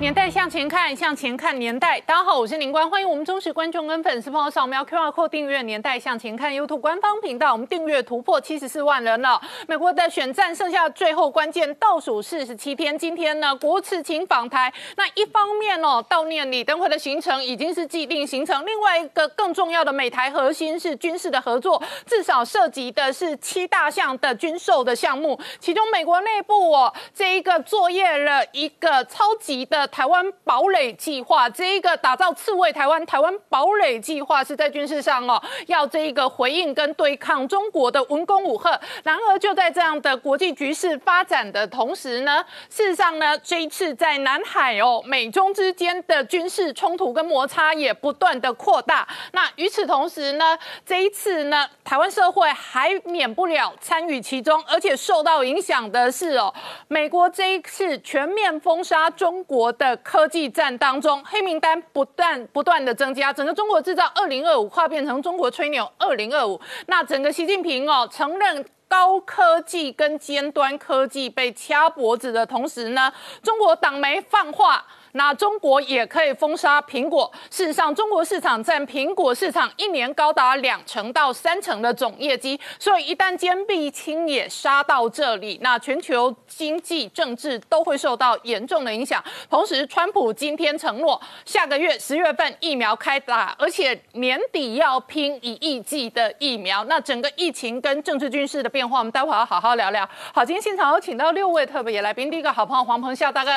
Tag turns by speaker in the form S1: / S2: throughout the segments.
S1: 年代向前看，向前看年代。大家好，我是林官，欢迎我们忠实观众跟粉丝朋友扫描 QR Code 订阅《年代向前看》YouTube 官方频道。我们订阅突破七十四万人了。美国的选战剩下最后关键倒数四十七天，今天呢，国耻请访台。那一方面哦，悼念李登辉的行程已经是既定行程。另外一个更重要的美台核心是军事的合作，至少涉及的是七大项的军售的项目。其中美国内部哦，这一个作业了一个超级的。台湾堡垒计划，这一个打造刺猬台湾，台湾堡垒计划是在军事上哦，要这一个回应跟对抗中国的文攻武赫。然而就在这样的国际局势发展的同时呢，事实上呢，这一次在南海哦，美中之间的军事冲突跟摩擦也不断的扩大。那与此同时呢，这一次呢，台湾社会还免不了参与其中，而且受到影响的是哦，美国这一次全面封杀中国。的科技战当中，黑名单不断不断的增加，整个中国制造二零二五化变成中国吹牛二零二五。那整个习近平哦，承认高科技跟尖端科技被掐脖子的同时呢，中国党媒放话。那中国也可以封杀苹果。事实上，中国市场占苹果市场一年高达两成到三成的总业绩。所以，一旦坚壁清野杀到这里，那全球经济、政治都会受到严重的影响。同时，川普今天承诺，下个月十月份疫苗开打，而且年底要拼一亿剂的疫苗。那整个疫情跟政治军事的变化，我们待会要好好聊聊。好，今天现场有请到六位特别来宾，第一个好朋友黄鹏孝大哥。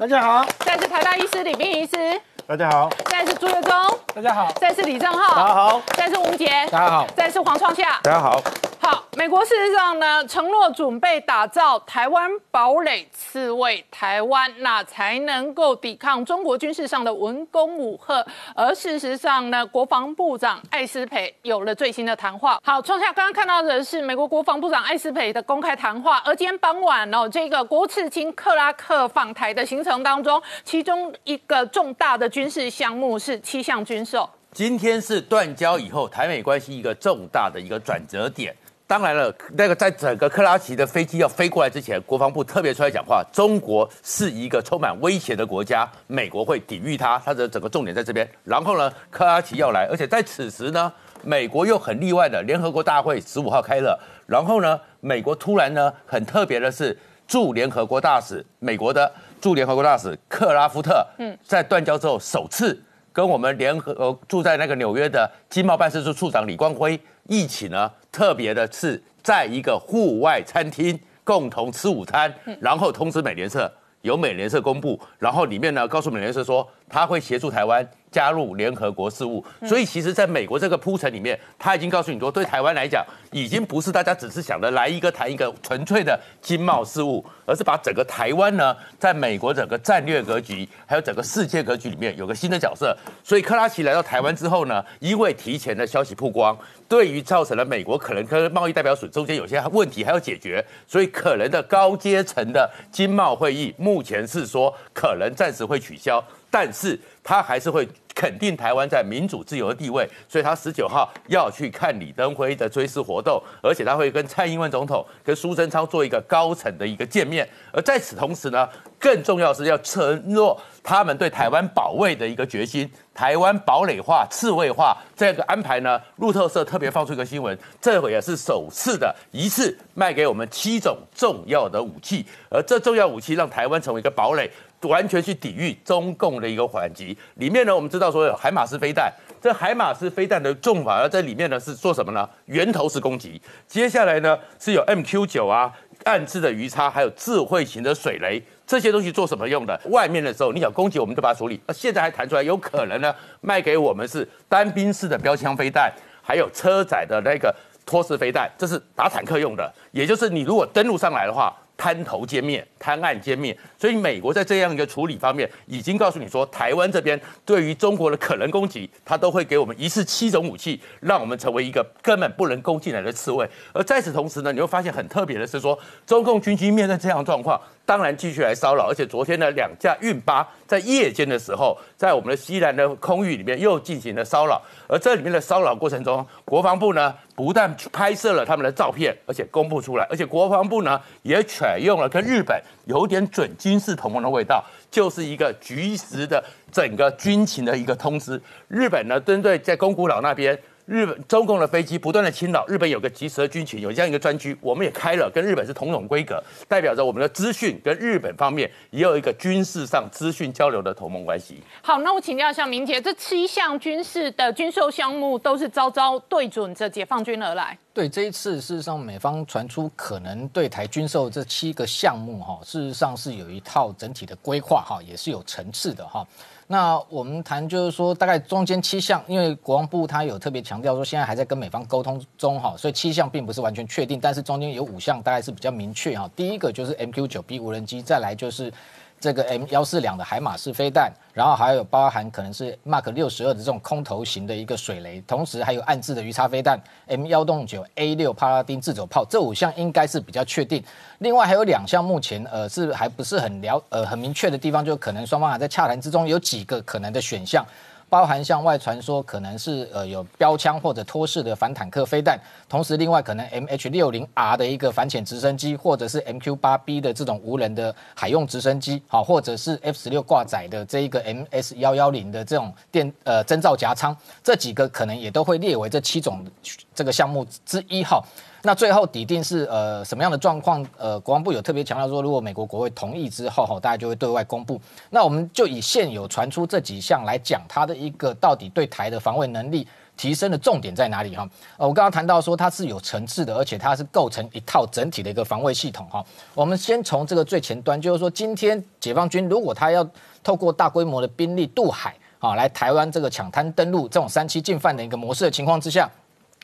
S2: 大家好，
S1: 再次台大医师李斌医师，
S2: 大家好，
S1: 再是朱月忠，
S2: 大家好，
S1: 再是李正浩，
S2: 大家好，
S1: 再是吴杰，
S2: 大家好，
S1: 再是黄创夏，
S2: 大家好。
S1: 好，美国事实上呢，承诺准备打造台湾堡垒，刺猬台湾，那才能够抵抗中国军事上的文攻武赫。而事实上呢，国防部长艾斯培有了最新的谈话。好，创下刚刚看到的是美国国防部长艾斯培的公开谈话。而今天傍晚哦，这个国次卿克拉克访台的行程当中，其中一个重大的军军事项目是七项军售。
S3: 今天是断交以后台美关系一个重大的一个转折点。当然了，那个在整个克拉奇的飞机要飞过来之前，国防部特别出来讲话，中国是一个充满威胁的国家，美国会抵御它，它的整个重点在这边。然后呢，克拉奇要来，而且在此时呢，美国又很例外的，联合国大会十五号开了，然后呢，美国突然呢，很特别的是，驻联合国大使，美国的驻联合国大使克拉夫特，嗯，在断交之后首次跟我们联合呃住在那个纽约的经贸办事处处长李光辉。一起呢，特别的是在一个户外餐厅共同吃午餐，然后通知美联社，由美联社公布，然后里面呢告诉美联社说他会协助台湾。加入联合国事务，所以其实，在美国这个铺陈里面，他已经告诉你说，对台湾来讲，已经不是大家只是想着来一个谈一个纯粹的经贸事务，而是把整个台湾呢，在美国整个战略格局，还有整个世界格局里面有个新的角色。所以克拉奇来到台湾之后呢，因为提前的消息曝光，对于造成了美国可能跟贸易代表署中间有些问题还要解决，所以可能的高阶层的经贸会议，目前是说可能暂时会取消。但是他还是会肯定台湾在民主自由的地位，所以他十九号要去看李登辉的追思活动，而且他会跟蔡英文总统、跟苏贞昌做一个高层的一个见面。而在此同时呢，更重要是要承诺他们对台湾保卫的一个决心，台湾堡垒化、刺猬化这个安排呢。路透社特别放出一个新闻，这回也是首次的一次卖给我们七种重要的武器，而这重要武器让台湾成为一个堡垒。完全去抵御中共的一个反击，里面呢，我们知道说有海马斯飞弹，这海马斯飞弹的重法在里面呢是做什么呢？源头式攻击，接下来呢是有 MQ 九啊，暗制的鱼叉，还有智慧型的水雷，这些东西做什么用的？外面的时候你想攻击，我们就把它处理。那现在还弹出来，有可能呢卖给我们是单兵式的标枪飞弹，还有车载的那个托式飞弹，这是打坦克用的，也就是你如果登陆上来的话。滩头歼灭，滩岸歼灭，所以美国在这样一个处理方面，已经告诉你说，台湾这边对于中国的可能攻击，它都会给我们一次七种武器，让我们成为一个根本不能攻进来的刺猬。而在此同时呢，你会发现很特别的是说，中共军机面对这样状况。当然继续来骚扰，而且昨天呢，两架运八在夜间的时候，在我们的西南的空域里面又进行了骚扰，而这里面的骚扰过程中，国防部呢不但拍摄了他们的照片，而且公布出来，而且国防部呢也采用了跟日本有点准军事同盟的味道，就是一个局时的整个军情的一个通知。日本呢针对在宫古岛那边。日本中共的飞机不断的侵扰，日本有个即时的军群，有这样一个专区，我们也开了，跟日本是同种规格，代表着我们的资讯跟日本方面也有一个军事上资讯交流的同盟关系。
S1: 好，那我请教一下明杰，这七项军事的军售项目都是招招对准着解放军而来？
S4: 对，这一次事实上美方传出可能对台军售这七个项目哈，事实上是有一套整体的规划哈，也是有层次的哈。那我们谈就是说，大概中间七项，因为国防部他有特别强调说，现在还在跟美方沟通中哈，所以七项并不是完全确定，但是中间有五项大概是比较明确哈。第一个就是 MQ 九 B 无人机，再来就是。这个 M 幺四两的海马式飞弹，然后还有包含可能是 Mark 六十二的这种空投型的一个水雷，同时还有暗制的鱼叉飞弹 M 幺洞九 A 六帕拉丁自走炮，这五项应该是比较确定。另外还有两项目前呃是还不是很了呃很明确的地方，就可能双方还在洽谈之中，有几个可能的选项。包含向外传说可能是呃有标枪或者托式的反坦克飞弹，同时另外可能 M H 六零 R 的一个反潜直升机，或者是 M Q 八 B 的这种无人的海用直升机，好，或者是 F 十六挂载的这一个 M S 幺幺零的这种电呃增造夹舱，这几个可能也都会列为这七种这个项目之一哈。那最后底定是呃什么样的状况？呃，国防部有特别强调说，如果美国国会同意之后，哈，大家就会对外公布。那我们就以现有传出这几项来讲，它的一个到底对台的防卫能力提升的重点在哪里？哈，呃，我刚刚谈到说它是有层次的，而且它是构成一套整体的一个防卫系统。哈，我们先从这个最前端，就是说今天解放军如果他要透过大规模的兵力渡海，啊，来台湾这个抢滩登陆这种三七进犯的一个模式的情况之下。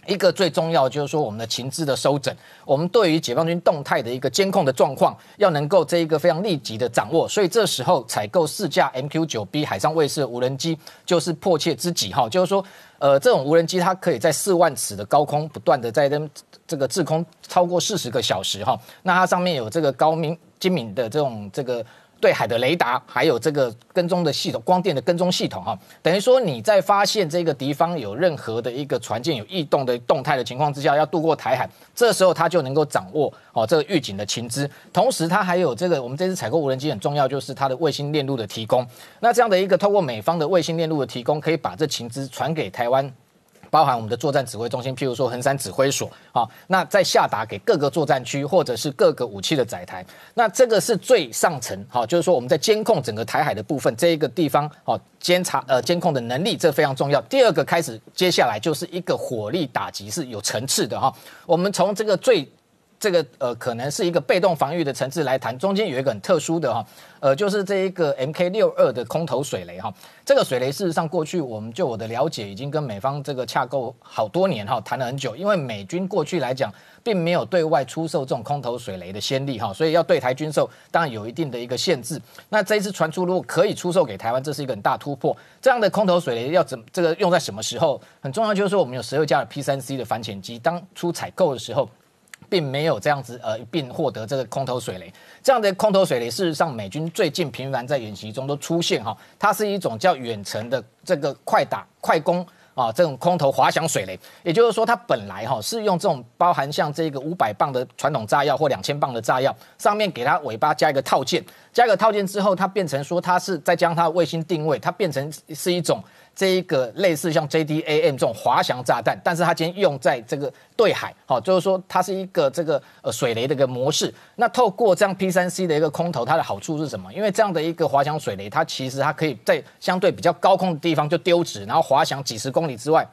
S4: 一个最重要就是说，我们的情资的收整，我们对于解放军动态的一个监控的状况，要能够这一个非常立即的掌握。所以这时候采购四架 MQ 九 B 海上卫士无人机就是迫切之急哈。就是说，呃，这种无人机它可以在四万尺的高空不断的在这这个滞空超过四十个小时哈。那它上面有这个高明精敏的这种这个。对海的雷达，还有这个跟踪的系统，光电的跟踪系统，哈，等于说你在发现这个敌方有任何的一个船舰有异动的动态的情况之下，要渡过台海，这时候它就能够掌握哦这个预警的情资，同时它还有这个我们这次采购无人机很重要，就是它的卫星链路的提供。那这样的一个透过美方的卫星链路的提供，可以把这情资传给台湾。包含我们的作战指挥中心，譬如说横山指挥所，好，那再下达给各个作战区或者是各个武器的载台，那这个是最上层，好，就是说我们在监控整个台海的部分，这一个地方，好，监察呃监控的能力，这非常重要。第二个开始，接下来就是一个火力打击是有层次的哈，我们从这个最。这个呃，可能是一个被动防御的层次来谈，中间有一个很特殊的哈，呃，就是这一个 MK 六二的空投水雷哈。这个水雷事实上过去我们就我的了解，已经跟美方这个洽购好多年哈，谈了很久。因为美军过去来讲，并没有对外出售这种空投水雷的先例哈，所以要对台军售，当然有一定的一个限制。那这一次传出如果可以出售给台湾，这是一个很大突破。这样的空投水雷要怎这个用在什么时候？很重要就是说，我们有十二架的 P 三 C 的反潜机，当初采购的时候。并没有这样子，呃，并获得这个空投水雷。这样的空投水雷，事实上美军最近频繁在演习中都出现哈，它是一种叫远程的这个快打快攻啊，这种空投滑翔水雷。也就是说，它本来哈是用这种包含像这个五百磅的传统炸药或两千磅的炸药，上面给它尾巴加一个套件，加个套件之后，它变成说它是再将它的卫星定位，它变成是一种。这一个类似像 JDAM 这种滑翔炸弹，但是它今天用在这个对海，好，就是说它是一个这个呃水雷的一个模式。那透过这样 P3C 的一个空投，它的好处是什么？因为这样的一个滑翔水雷，它其实它可以在相对比较高空的地方就丢掷，然后滑翔几十公里之外。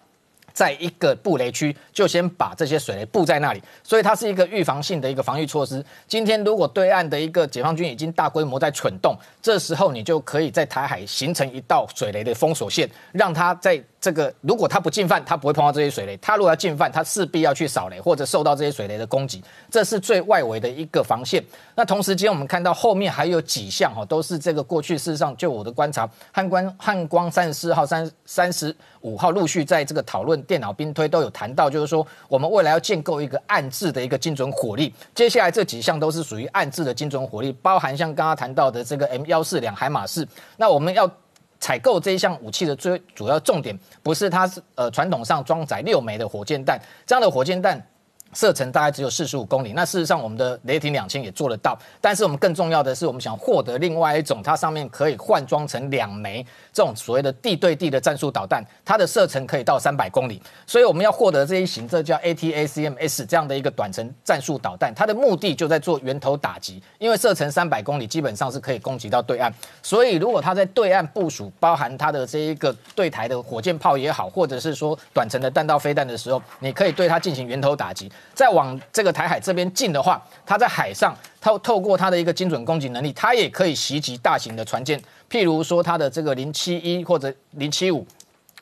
S4: 在一个布雷区，就先把这些水雷布在那里，所以它是一个预防性的一个防御措施。今天如果对岸的一个解放军已经大规模在蠢动，这时候你就可以在台海形成一道水雷的封锁线，让它在。这个如果他不进犯，他不会碰到这些水雷；他如果要进犯，他势必要去扫雷或者受到这些水雷的攻击，这是最外围的一个防线。那同时间，我们看到后面还有几项哈，都是这个过去事实上就我的观察，汉光汉光三十四号、三三十五号陆续在这个讨论电脑兵推都有谈到，就是说我们未来要建构一个暗制的一个精准火力。接下来这几项都是属于暗制的精准火力，包含像刚刚谈到的这个 M 幺四两海马式。那我们要采购这一项武器的最主要重点，不是它是呃传统上装载六枚的火箭弹，这样的火箭弹。射程大概只有四十五公里，那事实上我们的雷霆两千也做得到，但是我们更重要的是，我们想获得另外一种，它上面可以换装成两枚这种所谓的地对地的战术导弹，它的射程可以到三百公里，所以我们要获得这一型，这叫 ATACMS 这样的一个短程战术导弹，它的目的就在做源头打击，因为射程三百公里基本上是可以攻击到对岸，所以如果它在对岸部署，包含它的这一个对台的火箭炮也好，或者是说短程的弹道飞弹的时候，你可以对它进行源头打击。再往这个台海这边进的话，它在海上，它透过它的一个精准攻击能力，它也可以袭击大型的船舰，譬如说它的这个零七一或者零七五，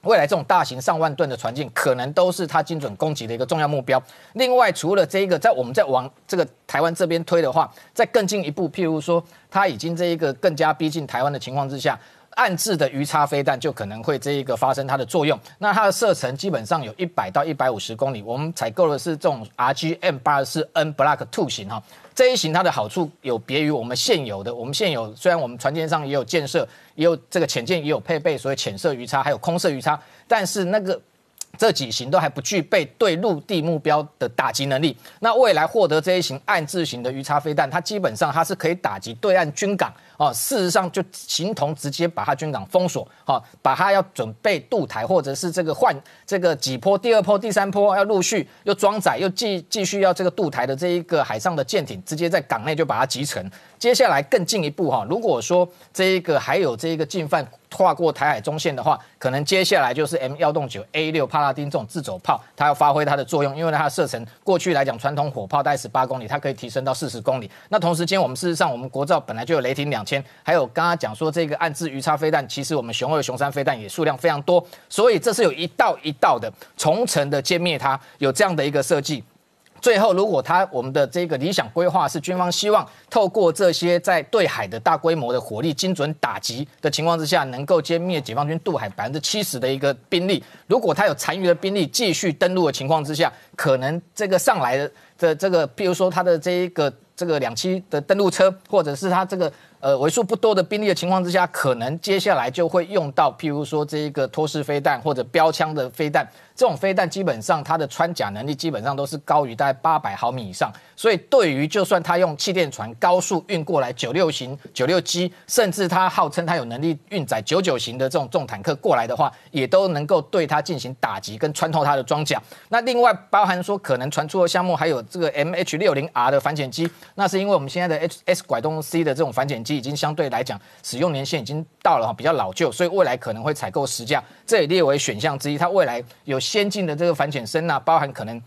S4: 未来这种大型上万吨的船舰，可能都是它精准攻击的一个重要目标。另外，除了这一个，在我们在往这个台湾这边推的话，再更进一步，譬如说它已经这一个更加逼近台湾的情况之下。暗制的鱼叉飞弹就可能会这一个发生它的作用，那它的射程基本上有一百到一百五十公里。我们采购的是这种 RGM 八四 N Block Two 型哈，这一型它的好处有别于我们现有的。我们现有虽然我们船舰上也有建设，也有这个潜舰也有配备，所以浅射鱼叉还有空射鱼叉，但是那个。这几型都还不具备对陆地目标的打击能力。那未来获得这一型暗制型的鱼叉飞弹，它基本上它是可以打击对岸军港哦。事实上就形同直接把它军港封锁，哦，把它要准备渡台或者是这个换这个几波第二波、第三波要陆续又装载又继继续要这个渡台的这一个海上的舰艇，直接在港内就把它集成。接下来更进一步哈，如果说这一个还有这一个进犯。跨过台海中线的话，可能接下来就是 M 幺洞九 A 六帕拉丁这种自走炮，它要发挥它的作用，因为它射程过去来讲，传统火炮大概十八公里，它可以提升到四十公里。那同时间，我们事实上我们国造本来就有雷霆两千千，还有刚刚讲说这个暗制鱼叉飞弹，其实我们雄二雄三飞弹也数量非常多，所以这是有一道一道的重层的歼灭它，有这样的一个设计。最后，如果他我们的这个理想规划是军方希望透过这些在对海的大规模的火力精准打击的情况之下，能够歼灭解放军渡海百分之七十的一个兵力。如果他有残余的兵力继续登陆的情况之下，可能这个上来的的这个，譬如说他的这一个这个两栖的登陆车，或者是他这个。呃，为数不多的兵力的情况之下，可能接下来就会用到，譬如说这一个托式飞弹或者标枪的飞弹。这种飞弹基本上它的穿甲能力基本上都是高于大概八百毫米以上，所以对于就算它用气垫船高速运过来九六型、九六 G，甚至它号称它有能力运载九九型的这种重坦克过来的话，也都能够对它进行打击跟穿透它的装甲。那另外包含说可能传出的项目还有这个 MH 六零 R 的反潜机，那是因为我们现在的 H S 拐动 C 的这种反潜机。已经相对来讲使用年限已经到了哈，比较老旧，所以未来可能会采购十架，这也列为选项之一。它未来有先进的这个反潜声呐，包含可能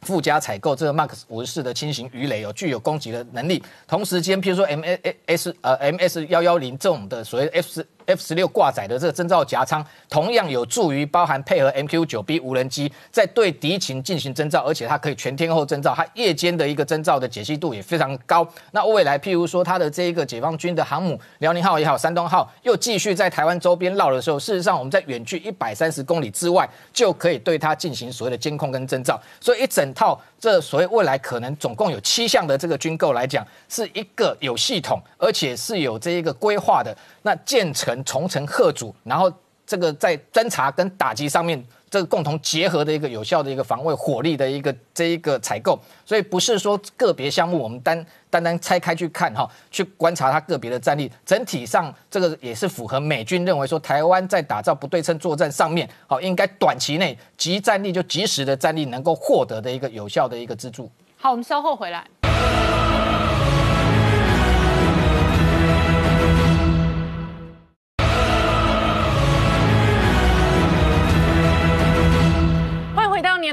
S4: 附加采购这个 Max 五十四的轻型鱼雷，有具有攻击的能力。同时间，譬如说 M A S 呃 M S 幺幺零这种的所谓 F 四 F 十六挂载的这个侦照夹舱，同样有助于包含配合 MQ 九 B 无人机，在对敌情进行侦照，而且它可以全天候侦照，它夜间的一个侦照的解析度也非常高。那未来譬如说它的这一个解放军的航母辽宁号也好，山东号又继续在台湾周边绕的时候，事实上我们在远距一百三十公里之外，就可以对它进行所谓的监控跟侦照。所以一整套这所谓未来可能总共有七项的这个军购来讲，是一个有系统，而且是有这一个规划的。那建成重成贺主，然后这个在侦查跟打击上面，这个共同结合的一个有效的一个防卫火力的一个这一个采购，所以不是说个别项目我们单单单拆开去看哈，去观察它个别的战力，整体上这个也是符合美军认为说台湾在打造不对称作战上面，好应该短期内即战力就及时的战力能够获得的一个有效的一个资助。
S1: 好，我们稍后回来。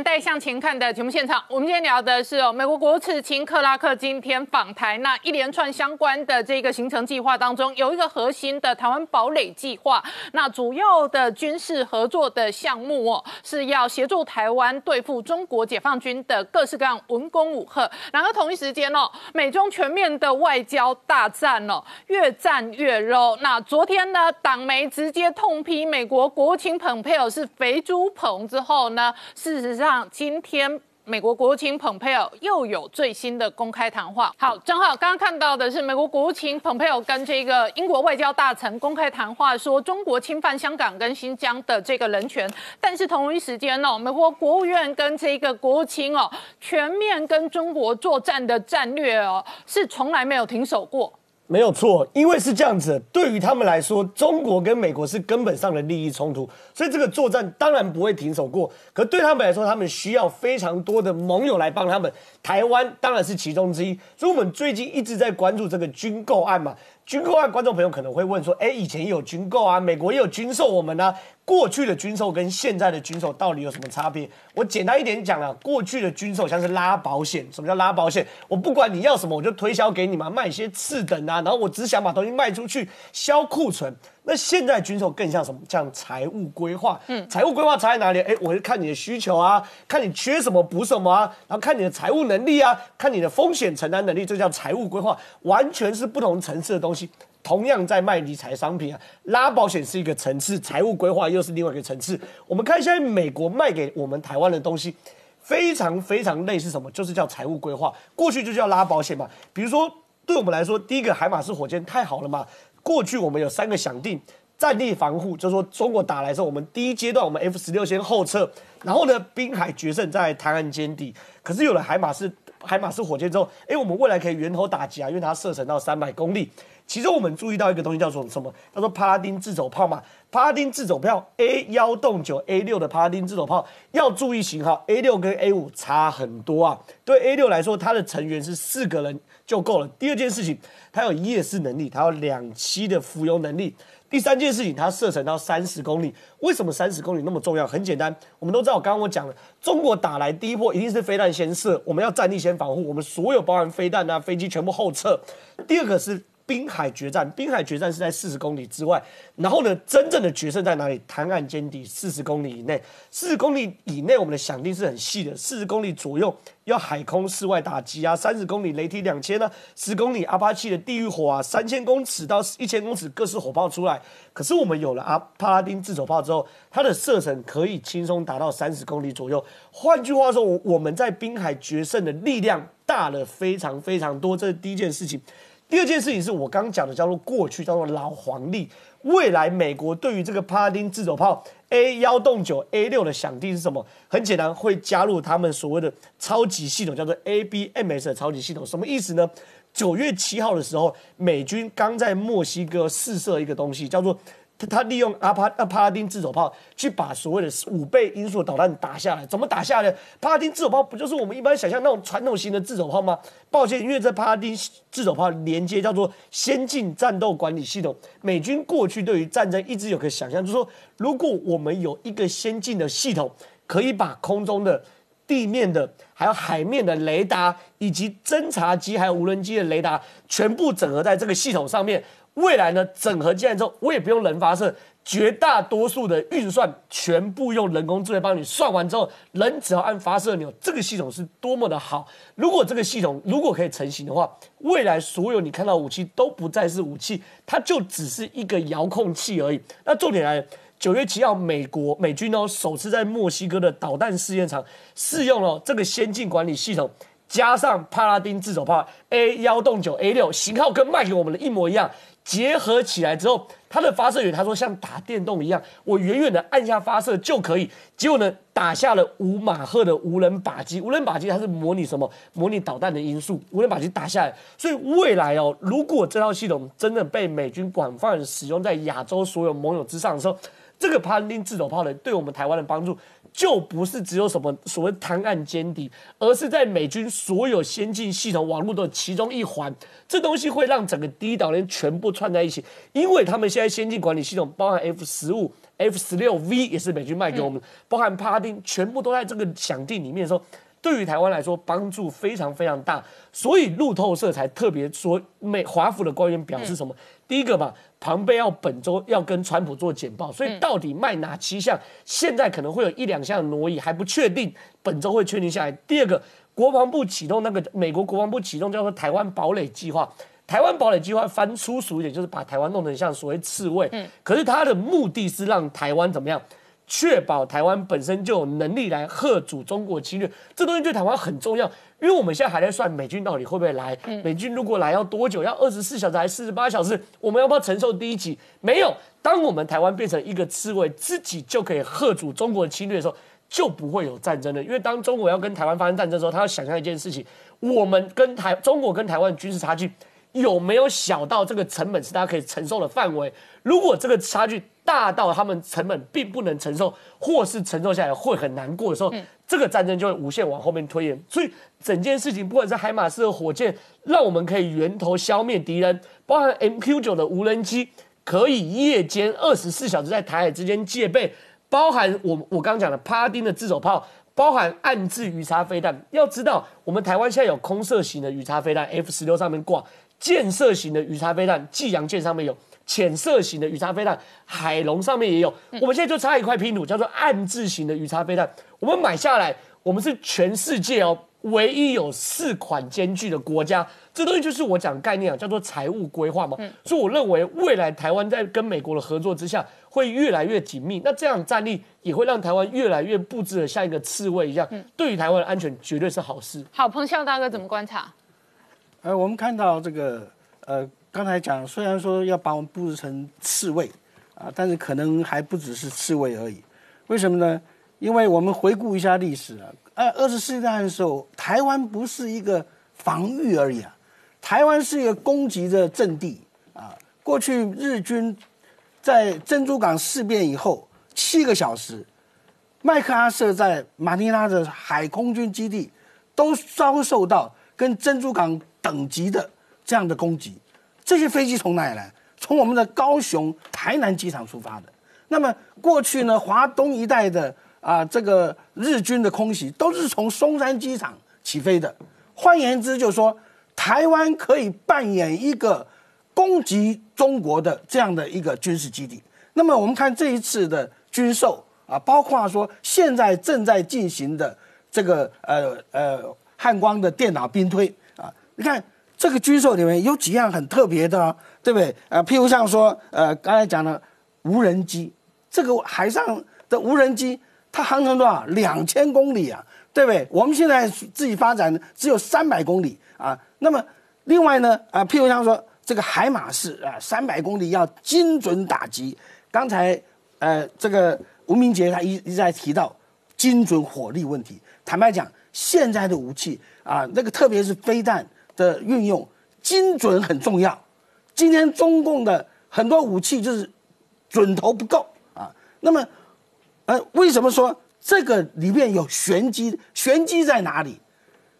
S1: 带向前。看的节目现场，我们今天聊的是哦，美国国务次卿克拉克今天访台，那一连串相关的这个行程计划当中，有一个核心的台湾堡垒计划，那主要的军事合作的项目哦，是要协助台湾对付中国解放军的各式各样文攻武吓。然后同一时间哦，美中全面的外交大战哦，越战越热。那昨天呢，党媒直接痛批美国国务卿蓬佩奥是肥猪棚之后呢？事实上，今天美国国务卿蓬佩奥又有最新的公开谈话。好，正好刚刚看到的是美国国务卿蓬佩奥跟这个英国外交大臣公开谈话，说中国侵犯香港跟新疆的这个人权。但是同一时间哦，美国国务院跟这个国务卿哦，全面跟中国作战的战略哦，是从来没有停手过。
S2: 没有错，因为是这样子，对于他们来说，中国跟美国是根本上的利益冲突，所以这个作战当然不会停手过。可对他们来说，他们需要非常多的盟友来帮他们，台湾当然是其中之一。所以我们最近一直在关注这个军购案嘛。军购案，观众朋友可能会问说：，哎，以前也有军购啊，美国也有军售我们呢。过去的军售跟现在的军售到底有什么差别？我简单一点讲了，过去的军售像是拉保险。什么叫拉保险？我不管你要什么，我就推销给你嘛，卖一些次等啊，然后我只想把东西卖出去，销库存。那现在军售更像什么？像财务规划。嗯，财务规划差在哪里？哎，我是看你的需求啊，看你缺什么补什么啊，然后看你的财务能力啊，看你的风险承担能力，这叫财务规划，完全是不同层次的东西。同样在卖理财商品啊，拉保险是一个层次，财务规划又是另外一个层次。我们看现在美国卖给我们台湾的东西，非常非常类似什么？就是叫财务规划。过去就叫拉保险嘛。比如说，对我们来说，第一个海马式火箭太好了嘛。过去我们有三个响定，战地防护，就是说中国打来的时候，我们第一阶段我们 F 十六先后撤，然后呢，滨海决胜在台湾歼敌。可是有了海马式海马式火箭之后，哎，我们未来可以源头打击啊，因为它射程到三百公里。其实我们注意到一个东西，叫做什么？叫做帕拉丁自走炮嘛。帕拉丁自走炮 A 幺洞九 A 六的帕拉丁自走炮要注意型号，A 六跟 A 五差很多啊。对 A 六来说，它的成员是四个人就够了。第二件事情，它有夜视能力，它有两栖的浮游能力。第三件事情，它射程到三十公里。为什么三十公里那么重要？很简单，我们都知道，刚刚我讲了，中国打来第一波一定是飞弹先射，我们要战力先防护，我们所有包含飞弹啊、飞机全部后撤。第二个是。滨海决战，滨海决战是在四十公里之外。然后呢，真正的决胜在哪里？滩岸歼敌四十公里以内。四十公里以内，我们的响定是很细的。四十公里左右要海空室外打击啊。三十公里雷霆两千呢，十公里阿帕奇的地狱火啊，三千公尺到一千公尺各式火炮出来。可是我们有了阿帕拉丁自走炮之后，它的射程可以轻松达到三十公里左右。换句话说，我我们在滨海决胜的力量大了非常非常多。这是第一件事情。第二件事情是我刚讲的，叫做过去叫做老黄历。未来美国对于这个帕拉丁自走炮 A 幺洞九 A 六的响定是什么？很简单，会加入他们所谓的超级系统，叫做 ABMS 的超级系统。什么意思呢？九月七号的时候，美军刚在墨西哥试射一个东西，叫做。他他利用阿帕阿帕拉丁自走炮去把所谓的五倍音速导弹打下来，怎么打下来？帕拉丁自走炮不就是我们一般想象那种传统型的自走炮吗？抱歉，因为这帕拉丁自走炮连接叫做先进战斗管理系统。美军过去对于战争一直有个想象，就是说，如果我们有一个先进的系统，可以把空中的、地面的、还有海面的雷达，以及侦察机还有无人机的雷达，全部整合在这个系统上面。未来呢，整合进来之后，我也不用人发射，绝大多数的运算全部用人工智能帮你算完之后，人只要按发射钮，这个系统是多么的好。如果这个系统如果可以成型的话，未来所有你看到武器都不再是武器，它就只是一个遥控器而已。那重点来，九月七号，美国美军哦首次在墨西哥的导弹试验场试用了这个先进管理系统，加上帕拉丁自走炮 A 幺洞九 A 六型号跟卖给我们的一模一样。结合起来之后，它的发射源他说像打电动一样，我远远的按下发射就可以。结果呢，打下了五马赫的无人靶机。无人靶机它是模拟什么？模拟导弹的因素。无人靶机打下来，所以未来哦，如果这套系统真的被美军广泛使用在亚洲所有盟友之上的时候，这个帕丁自走炮的对我们台湾的帮助。就不是只有什么所谓滩岸歼敌，而是在美军所有先进系统网络的其中一环。这东西会让整个第一岛链全部串在一起，因为他们现在先进管理系统包含 F 十五、F 十六 V 也是美军卖给我们，包含帕丁，全部都在这个响地里面的时候。对于台湾来说，帮助非常非常大，所以路透社才特别说，美华府的官员表示什么？第一个嘛，庞贝要本周要跟川普做简报，所以到底卖哪七项？现在可能会有一两项挪移，还不确定，本周会确定下来。第二个，国防部启动那个美国国防部启动叫做台湾堡垒计划，台湾堡垒计划翻粗俗一点，就是把台湾弄成像所谓刺猬。嗯，可是它的目的是让台湾怎么样？确保台湾本身就有能力来遏阻中国侵略，这东西对台湾很重要，因为我们现在还在算美军到底会不会来。美军如果来要多久？要二十四小时还是四十八小时？我们要不要承受第一击？没有。当我们台湾变成一个刺猬，自己就可以贺阻中国的侵略的时候，就不会有战争了。因为当中国要跟台湾发生战争的时候，他要想象一件事情：我们跟台中国跟台湾军事差距有没有小到这个成本是大家可以承受的范围？如果这个差距，大到他们成本并不能承受，或是承受下来会很难过的时候，这个战争就会无限往后面推延。所以整件事情，不管是海马斯的火箭，让我们可以源头消灭敌人，包含 MQ 九的无人机，可以夜间二十四小时在台海之间戒备，包含我我刚刚讲的帕丁的自走炮，包含暗制鱼叉飞弹。要知道，我们台湾现在有空射型的鱼叉飞弹，F 十六上面挂；建设型的鱼叉飞弹，济阳舰上面有。浅色型的鱼叉飞弹，海龙上面也有。我们现在就差一块拼图，叫做暗字型的鱼叉飞弹。我们买下来，我们是全世界哦唯一有四款兼具的国家。这东西就是我讲概念啊，叫做财务规划嘛。所以我认为未来台湾在跟美国的合作之下，会越来越紧密。那这样战力也会让台湾越来越布置的像一个刺猬一样。对于台湾的安全绝对是好事。
S1: 好，彭笑大哥怎么观察？
S5: 呃，我们看到这个呃。刚才讲，虽然说要把我们布置成刺猬，啊，但是可能还不只是刺猬而已。为什么呢？因为我们回顾一下历史啊，二，二次世界大战的时候，台湾不是一个防御而已啊，台湾是一个攻击的阵地啊。过去日军在珍珠港事变以后七个小时，麦克阿瑟在马尼拉的海空军基地都遭受到跟珍珠港等级的这样的攻击。这些飞机从哪里来？从我们的高雄、台南机场出发的。那么过去呢，华东一带的啊，这个日军的空袭都是从松山机场起飞的。换言之，就是说台湾可以扮演一个攻击中国的这样的一个军事基地。那么我们看这一次的军售啊，包括说现在正在进行的这个呃呃汉光的电脑兵推啊，你看。这个军售里面有几样很特别的，对不对？呃，譬如像说，呃，刚才讲的无人机，这个海上的无人机，它航程多少？两千公里啊，对不对？我们现在自己发展只有三百公里啊。那么另外呢，啊，譬如像说这个海马式啊，三百公里要精准打击。刚才呃，这个吴明杰他一一直在提到精准火力问题。坦白讲，现在的武器啊，那个特别是飞弹。的运用精准很重要。今天中共的很多武器就是准头不够啊。那么，呃，为什么说这个里面有玄机？玄机在哪里？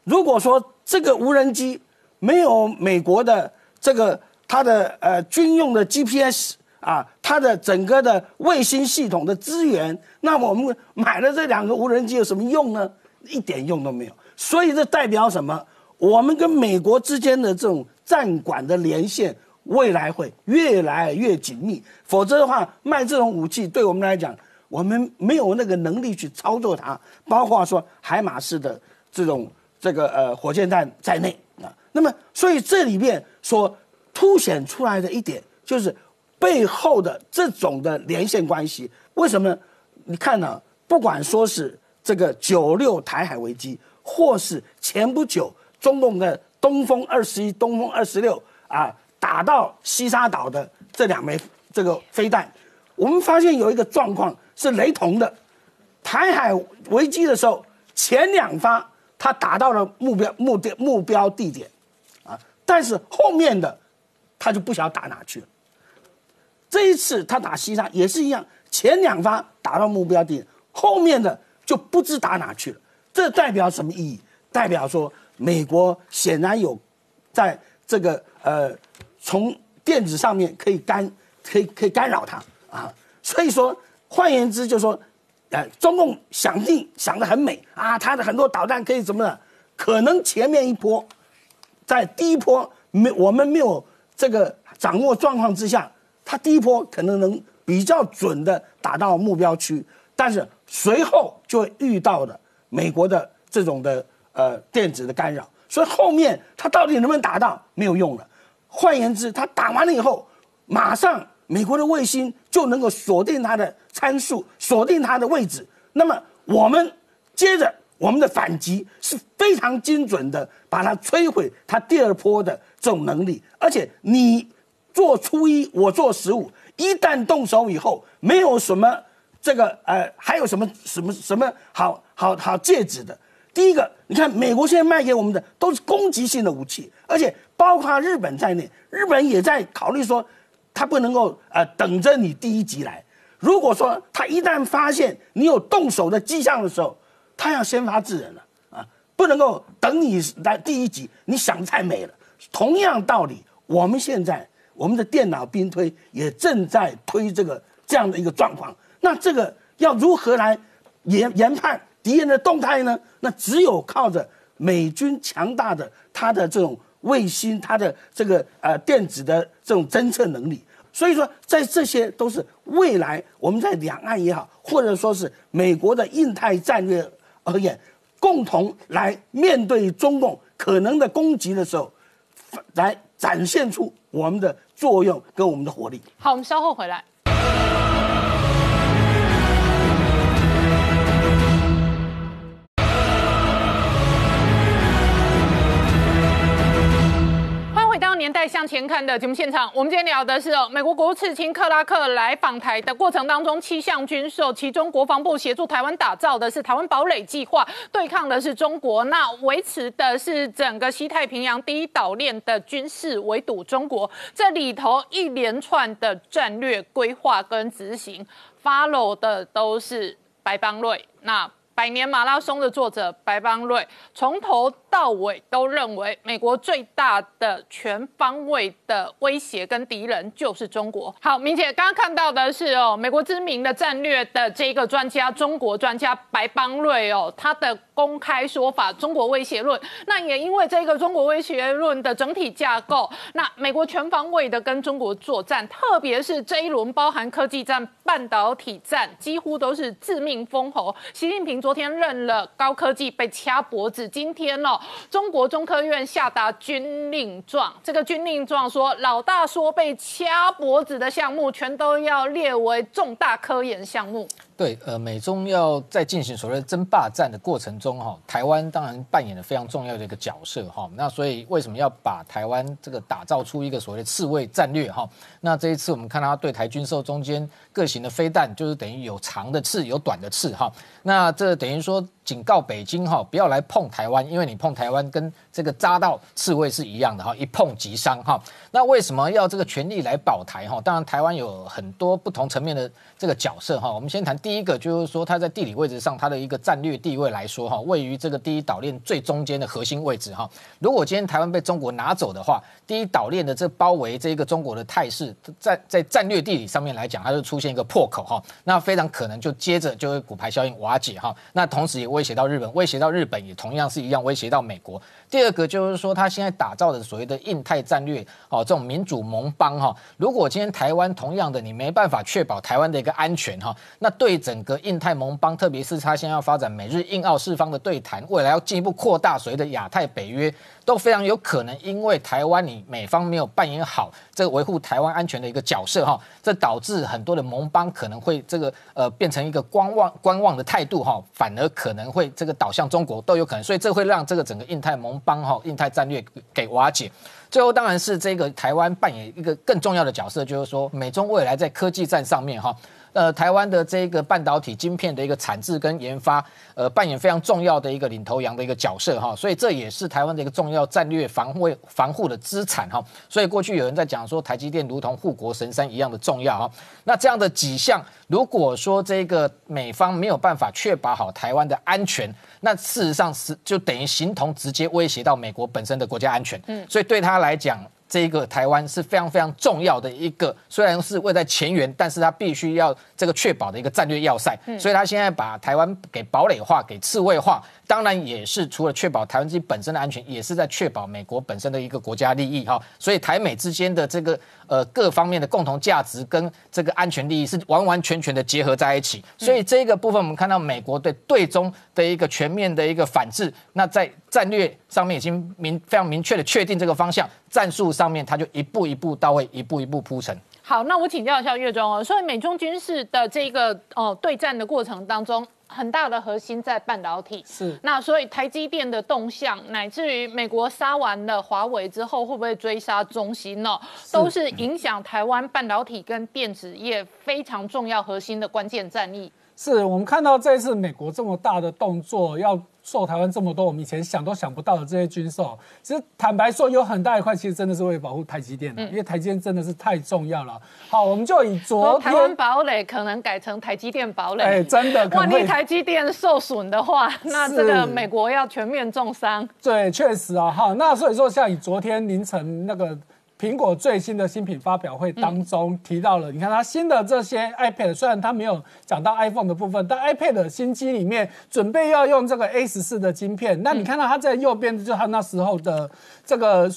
S5: 如果说这个无人机没有美国的这个它的呃军用的 GPS 啊，它的整个的卫星系统的资源，那我们买了这两个无人机有什么用呢？一点用都没有。所以这代表什么？我们跟美国之间的这种战管的连线，未来会越来越紧密。否则的话，卖这种武器对我们来讲，我们没有那个能力去操作它，包括说海马式的这种这个呃火箭弹在内啊。那么，所以这里面所凸显出来的一点，就是背后的这种的连线关系。为什么？你看呢？不管说是这个九六台海危机，或是前不久。中共的东风二十一、东风二十六啊，打到西沙岛的这两枚这个飞弹，我们发现有一个状况是雷同的。台海危机的时候，前两发它打到了目标目的目标地点，啊，但是后面的他就不晓得打哪去了。这一次他打西沙也是一样，前两发打到目标地点，后面的就不知打哪去了。这代表什么意义？代表说美国显然有在这个呃从电子上面可以干可以可以干扰它啊。所以说，换言之，就是说，呃，中共想定想得很美啊，它的很多导弹可以怎么的？可能前面一波，在第一波没我们没有这个掌握状况之下，它第一波可能能比较准的打到目标区，但是随后就会遇到的美国的这种的呃电子的干扰，所以后面它到底能不能打到没有用了。换言之，它打完了以后，马上美国的卫星就能够锁定它的参数，锁定它的位置。那么我们接着。我们的反击是非常精准的，把它摧毁它第二波的这种能力。而且你做初一，我做十五，一旦动手以后，没有什么这个呃，还有什么什么什么好好好戒指的。第一个，你看美国现在卖给我们的都是攻击性的武器，而且包括日本在内，日本也在考虑说，他不能够呃等着你第一集来。如果说他一旦发现你有动手的迹象的时候，他要先发制人了啊，不能够等你来第一集，你想的太美了。同样道理，我们现在我们的电脑兵推也正在推这个这样的一个状况。那这个要如何来研研 判敌人的动态呢？那只有靠着美军强大的它的这种卫星，它的这个呃电子的这种侦测能力。所以说，在这些都是未来我们在两岸也好，或者说是美国的印太战略。而言，共同来面对中共可能的攻击的时候，来展现出我们的作用跟我们的活力。
S1: 好，我们稍后回来。年代向前看的节目现场，我们今天聊的是哦，美国国务次卿克拉克来访台的过程当中，七项军售，其中国防部协助台湾打造的是台湾堡垒计划，对抗的是中国，那维持的是整个西太平洋第一岛链的军事围堵中国，这里头一连串的战略规划跟执行，follow 的都是白邦瑞那。百年马拉松的作者白邦瑞从头到尾都认为，美国最大的全方位的威胁跟敌人就是中国。好，明姐刚刚看到的是哦，美国知名的战略的这个专家，中国专家白邦瑞哦，他的公开说法，中国威胁论。那也因为这个中国威胁论的整体架构，那美国全方位的跟中国作战，特别是这一轮包含科技战、半导体战，几乎都是致命封喉。习近平。昨天认了高科技被掐脖子，今天哦，中国中科院下达军令状，这个军令状说，老大说被掐脖子的项目全都要列为重大科研项目。
S4: 对，呃，美中要在进行所谓争霸战的过程中，哈，台湾当然扮演了非常重要的一个角色，哈。那所以为什么要把台湾这个打造出一个所谓的刺猬战略，哈？那这一次我们看到对台军售中间各型的飞弹，就是等于有长的刺，有短的刺，哈。那这等于说。警告北京哈，不要来碰台湾，因为你碰台湾跟这个扎到刺猬是一样的哈，一碰即伤哈。那为什么要这个全力来保台哈？当然，台湾有很多不同层面的这个角色哈。我们先谈第一个，就是说它在地理位置上，它的一个战略地位来说哈，位于这个第一岛链最中间的核心位置哈。如果今天台湾被中国拿走的话，第一岛链的这包围这一个中国的态势，在在战略地理上面来讲，它就出现一个破口哈。那非常可能就接着就会骨牌效应瓦解哈。那同时也威胁到日本，威胁到日本也同样是一样威胁到美国。第二个就是说，他现在打造的所谓的印太战略，哦，这种民主盟邦哈，如果今天台湾同样的你没办法确保台湾的一个安全哈，那对整个印太盟邦，特别是他现在要发展美日印澳四方的对谈，未来要进一步扩大所谓的亚太北约，都非常有可能因为台湾你美方没有扮演好这个维护台湾安全的一个角色哈，这导致很多的盟邦可能会这个呃变成一个观望观望的态度哈，反而可能会这个导向中国都有可能，所以这会让这个整个印太盟。邦哈印太战略给瓦解，最后当然是这个台湾扮演一个更重要的角色，就是说美中未来在科技战上面哈。呃，台湾的这个半导体晶片的一个产制跟研发，呃，扮演非常重要的一个领头羊的一个角色哈，所以这也是台湾的一个重要战略防卫防护的资产哈。所以过去有人在讲说，台积电如同护国神山一样的重要哈。那这样的几项，如果说这个美方没有办法确保好台湾的安全，那事实上是就等于形同直接威胁到美国本身的国家安全。嗯，所以对他来讲。这个台湾是非常非常重要的一个，虽然是位在前沿，但是它必须要这个确保的一个战略要塞。所以它现在把台湾给堡垒化、给刺猬化，当然也是除了确保台湾自己本身的安全，也是在确保美国本身的一个国家利益哈。所以台美之间的这个呃各方面的共同价值跟这个安全利益是完完全全的结合在一起。所以这个部分我们看到美国对对中的一个全面的一个反制，那在战略上面已经明非常明确的确定这个方向，战术。上面它就一步一步到位，一步一步铺陈。
S1: 好，那我请教一下岳中哦，所以美中军事的这个哦对战的过程当中，很大的核心在半导体。
S5: 是。
S1: 那所以台积电的动向，乃至于美国杀完了华为之后，会不会追杀中芯呢？都是影响台湾半导体跟电子业非常重要核心的关键战役。
S6: 是我们看到这次美国这么大的动作，要售台湾这么多我们以前想都想不到的这些军售，其实坦白说，有很大一块其实真的是为了保护台积电的，因为台积电真的是太重要了。好，我们就以昨
S1: 台湾堡垒可能改成台积电堡垒，
S6: 哎，真的，
S1: 万一台积电受损的话，那这个美国要全面重伤。
S6: 对，确实啊，哈，那所以说像以昨天凌晨那个。苹果最新的新品发表会当中提到了，你看它新的这些 iPad，虽然它没有讲到 iPhone 的部分，但 iPad 的新机里面准备要用这个 A 十四的晶片。那你看到它在右边，就是它那时候的这个。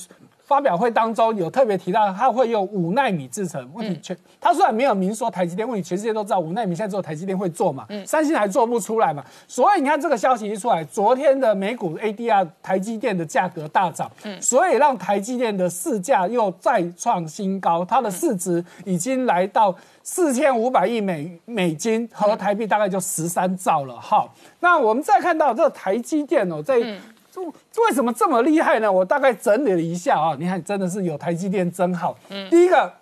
S6: 发表会当中有特别提到，它会用五纳米制成。问题全，它虽然没有明说台积电，问题全世界都知道五纳米现在只有台积电会做嘛，三星还做不出来嘛。所以你看这个消息一出来，昨天的美股 ADR 台积电的价格大涨，嗯所以让台积电的市价又再创新高，它的市值已经来到四千五百亿美美金，和台币大概就十三兆了。好，那我们再看到这个台积电哦，在为什么这么厉害呢？我大概整理了一下啊，你看真的是有台积电真好。嗯，第一个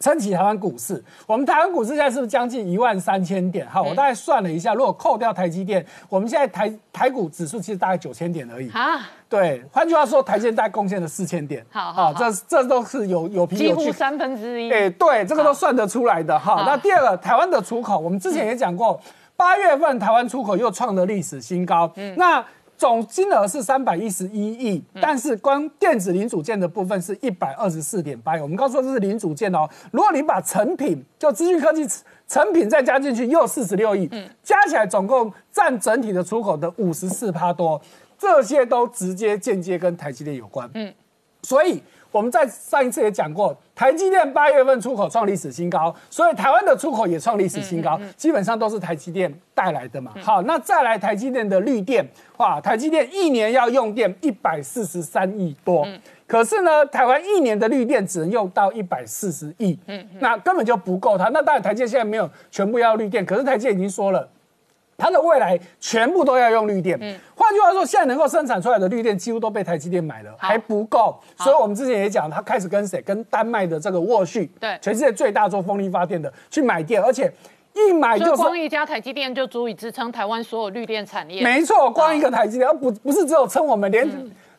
S6: 撑起台湾股市，我们台湾股市现在是不是将近一万三千点？哈，我大概算了一下，如果扣掉台积电，我们现在台台股指数其实大概九千点而已。啊，对，换句话说，台积电大概贡献了四千点。
S1: 好，好，
S6: 这这都是有有凭有据，
S1: 几乎三分之一。
S6: 哎，对，这个都算得出来的哈。那第二个，台湾的出口，我们之前也讲过，八月份台湾出口又创了历史新高。嗯，那。总金额是三百一十一亿，但是光电子零组件的部分是一百二十四点八亿。我们刚说这是零组件哦，如果你把成品就资讯科技成品再加进去，又四十六亿，加起来总共占整体的出口的五十四趴多，这些都直接间接跟台积电有关。嗯，所以。我们在上一次也讲过，台积电八月份出口创历史新高，所以台湾的出口也创历史新高，基本上都是台积电带来的嘛。好，那再来台积电的绿电，哇，台积电一年要用电一百四十三亿多，可是呢，台湾一年的绿电只能用到一百四十亿，嗯，那根本就不够它。那当然台积电现在没有全部要绿电，可是台积电已经说了。它的未来全部都要用绿电，嗯换句话说，现在能够生产出来的绿电几乎都被台积电买了，还不够。所以我们之前也讲，它开始跟谁？跟丹麦的这个沃旭，
S1: 对，
S6: 全世界最大做风力发电的去买电，而且一买就
S1: 光一家台积电就足以支撑台湾所有绿电产业。
S6: 没错，光一个台积电，不不是只有撑我们，连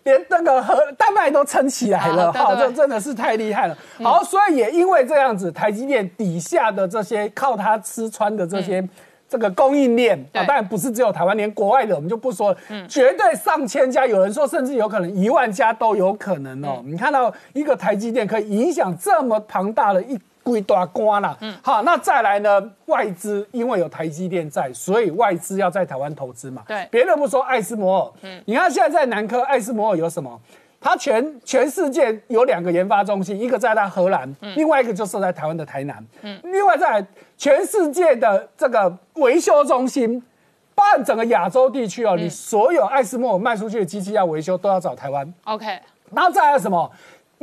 S6: 连那个和丹麦都撑起来了，好，这真的是太厉害了。好，所以也因为这样子，台积电底下的这些靠它吃穿的这些。这个供应链啊，当然不是只有台湾，连国外的我们就不说了，绝对上千家，有人说甚至有可能一万家都有可能哦。你看到一个台积电可以影响这么庞大的一规大瓜啦，嗯，好，那再来呢？外资因为有台积电在，所以外资要在台湾投资嘛。
S1: 对，
S6: 别人不说，艾斯摩尔，嗯，你看现在在南科，艾斯摩尔有什么？它全全世界有两个研发中心，一个在它荷兰，另外一个就设在台湾的台南。嗯，另外在全世界的这个维修中心，办整个亚洲地区哦，你所有爱斯莫卖出去的机器要维修，都要找台湾。
S1: OK，
S6: 然后再来什么？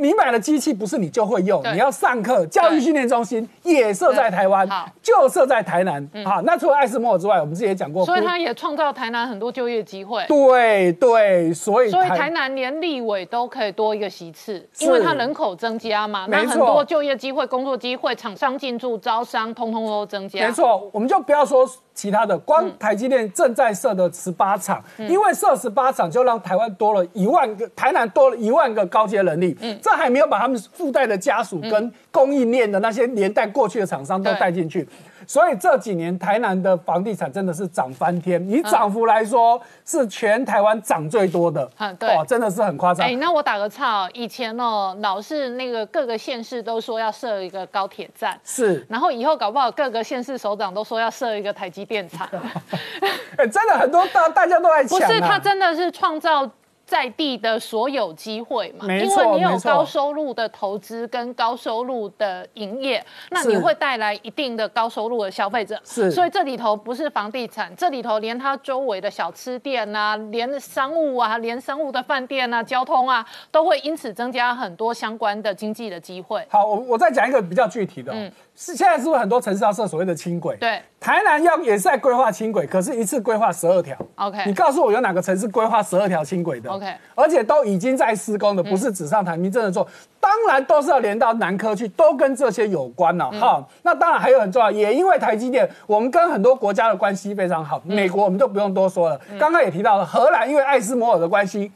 S6: 你买的机器不是你就会用，你要上课，教育训练中心也设在台湾，就设在台南。好，那除了爱斯莫尔之外，我们之前也讲过，
S1: 所以它也创造台南很多就业机会。
S6: 对对，所以
S1: 所以台南连立委都可以多一个席次，因为它人口增加嘛，那很多就业机会、工作机会、厂商进驻、招商，通通都增加。
S6: 没，错，我们就不要说其他的，光台积电正在设的十八厂，因为设十八厂就让台湾多了一万个，台南多了一万个高阶能力，这还没有把他们附带的家属跟供应链的那些连带过去的厂商都带进去。所以这几年台南的房地产真的是涨翻天，以涨幅来说是全台湾涨最多的，
S1: 嗯对。
S6: 哇，真的是很夸张。
S1: 哎、。那我打个岔、哦，以前哦，老是那个各个县市都说要设一个高铁站。
S6: 是，
S1: 然后以后搞不好各个县市首长都说要设一个台积电厂，
S6: 哎，真的很多大大家都在抢、啊，
S1: 不是他真的是创造在地的所有机会嘛？因为你有高收入的投资跟高收入的营业，那你会带来一定的高收入的消费者。
S6: 是
S1: 所以这里头不是房地产，这里头连它周围的小吃店啊，连商务啊，连商务的饭店啊、交通啊，都会因此增加很多相关的经济的机会。
S6: 好，我我再讲一个比较具体的、哦，是现在是不是很多城市要设所谓的轻轨？
S1: 嗯对，
S6: 台南要也是在规划轻轨，可是一次规划十二条。
S1: OK
S6: 你告诉我有哪个城市规划十二条轻轨的
S1: OK
S6: 而且都已经在施工的，不是纸上谈兵，真的做。当然都是要连到南科去，都跟这些有关了、哈。那当然还有很重要，也因为台积电，我们跟很多国家的关系非常好，美国我们就不用多说了。刚刚也提到了荷兰，因为艾斯摩尔的关系。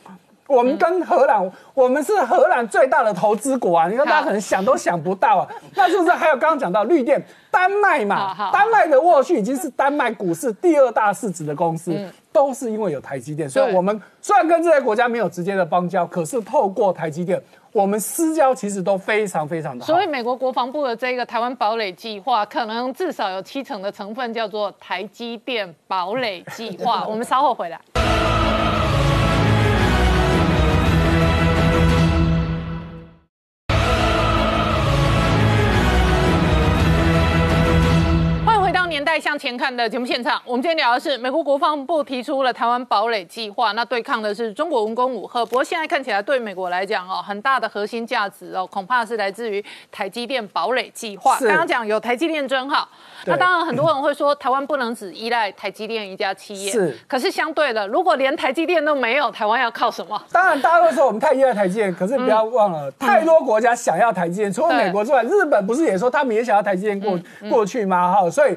S6: 我们跟荷兰，我们是荷兰最大的投资国啊！你看大家可能想都想不到啊。那是不是还有刚刚讲到绿电，丹麦嘛，丹麦的沃旭已经是丹麦股市第二大市值的公司，都是因为有台积电，所以我们虽然跟这些国家没有直接的邦交，可是透过台积电，我们私交其实都非常非常的好。
S1: 所以，美国国防部的这个台湾堡垒计划，可能至少有七成的成分叫做台积电堡垒计划。我们稍后回来。向前看》的节目现场。我们今天聊的是美国国防部提出了台湾堡垒计划，那对抗的是中国文攻武赫。不过现在看起来，对美国来讲哦，很大的核心价值哦，恐怕是来自于台积电堡垒计划。刚刚讲有台积电真好，那当然很多人会说，台湾不能只依赖台积电一家企业。
S6: 是
S1: 可是相对的，如果连台积电都没有，台湾要靠什么？
S6: 当然，大家会说我们太依赖台积电，可是不要忘了，太多国家想要台积电，除了美国之外，日本不是也说他们也想要台积电过、过去吗？哈，所以。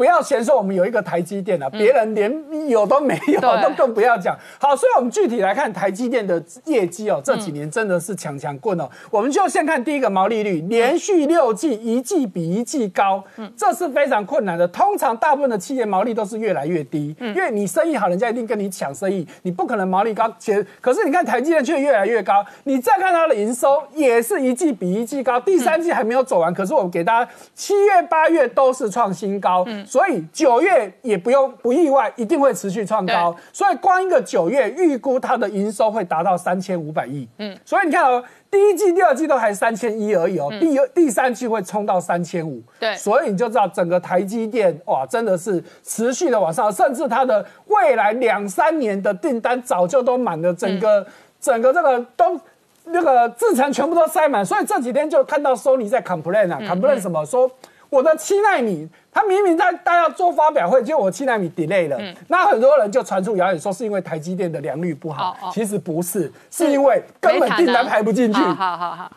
S6: 不要嫌说我们有一个台积电啊，别人连有都没有，都更不要讲。好，所以我们具体来看台积电的业绩哦，这几年真的是强强棍哦。我们就先看第一个毛利率，连续六季一季比一季高，这是非常困难的。通常大部分的企业毛利都是越来越低，因为你生意好，人家一定跟你抢生意，你不可能毛利高。且可是你看台积电却越来越高，你再看它的营收也是一季比一季高，第三季还没有走完，可是我给大家七月、八月都是创新高，所以九月也不用不意外，一定会持续创高。所以光一个九月预估它的营收会达到三千五百亿，嗯，所以你看哦。第一季、第二季都还三千一而已哦，第二、第三季会冲到三千五，
S1: 对
S6: 所以你就知道整个台积电哇，真的是持续的往上，甚至它的未来两三年的订单早就都满了，整个、整个这个都。那个制程全部都塞满，所以这几天就看到 Sony 在 complain 啊、c o m p l a i n 什么？说我的七纳米，他明明在大家做发表会，结果我七纳米 delay 了。那很多人就传出谣言说是因为台积电的良率不好，
S1: 哦哦
S6: 其实不是，是因为根本订单排不进去。
S1: 好好好好，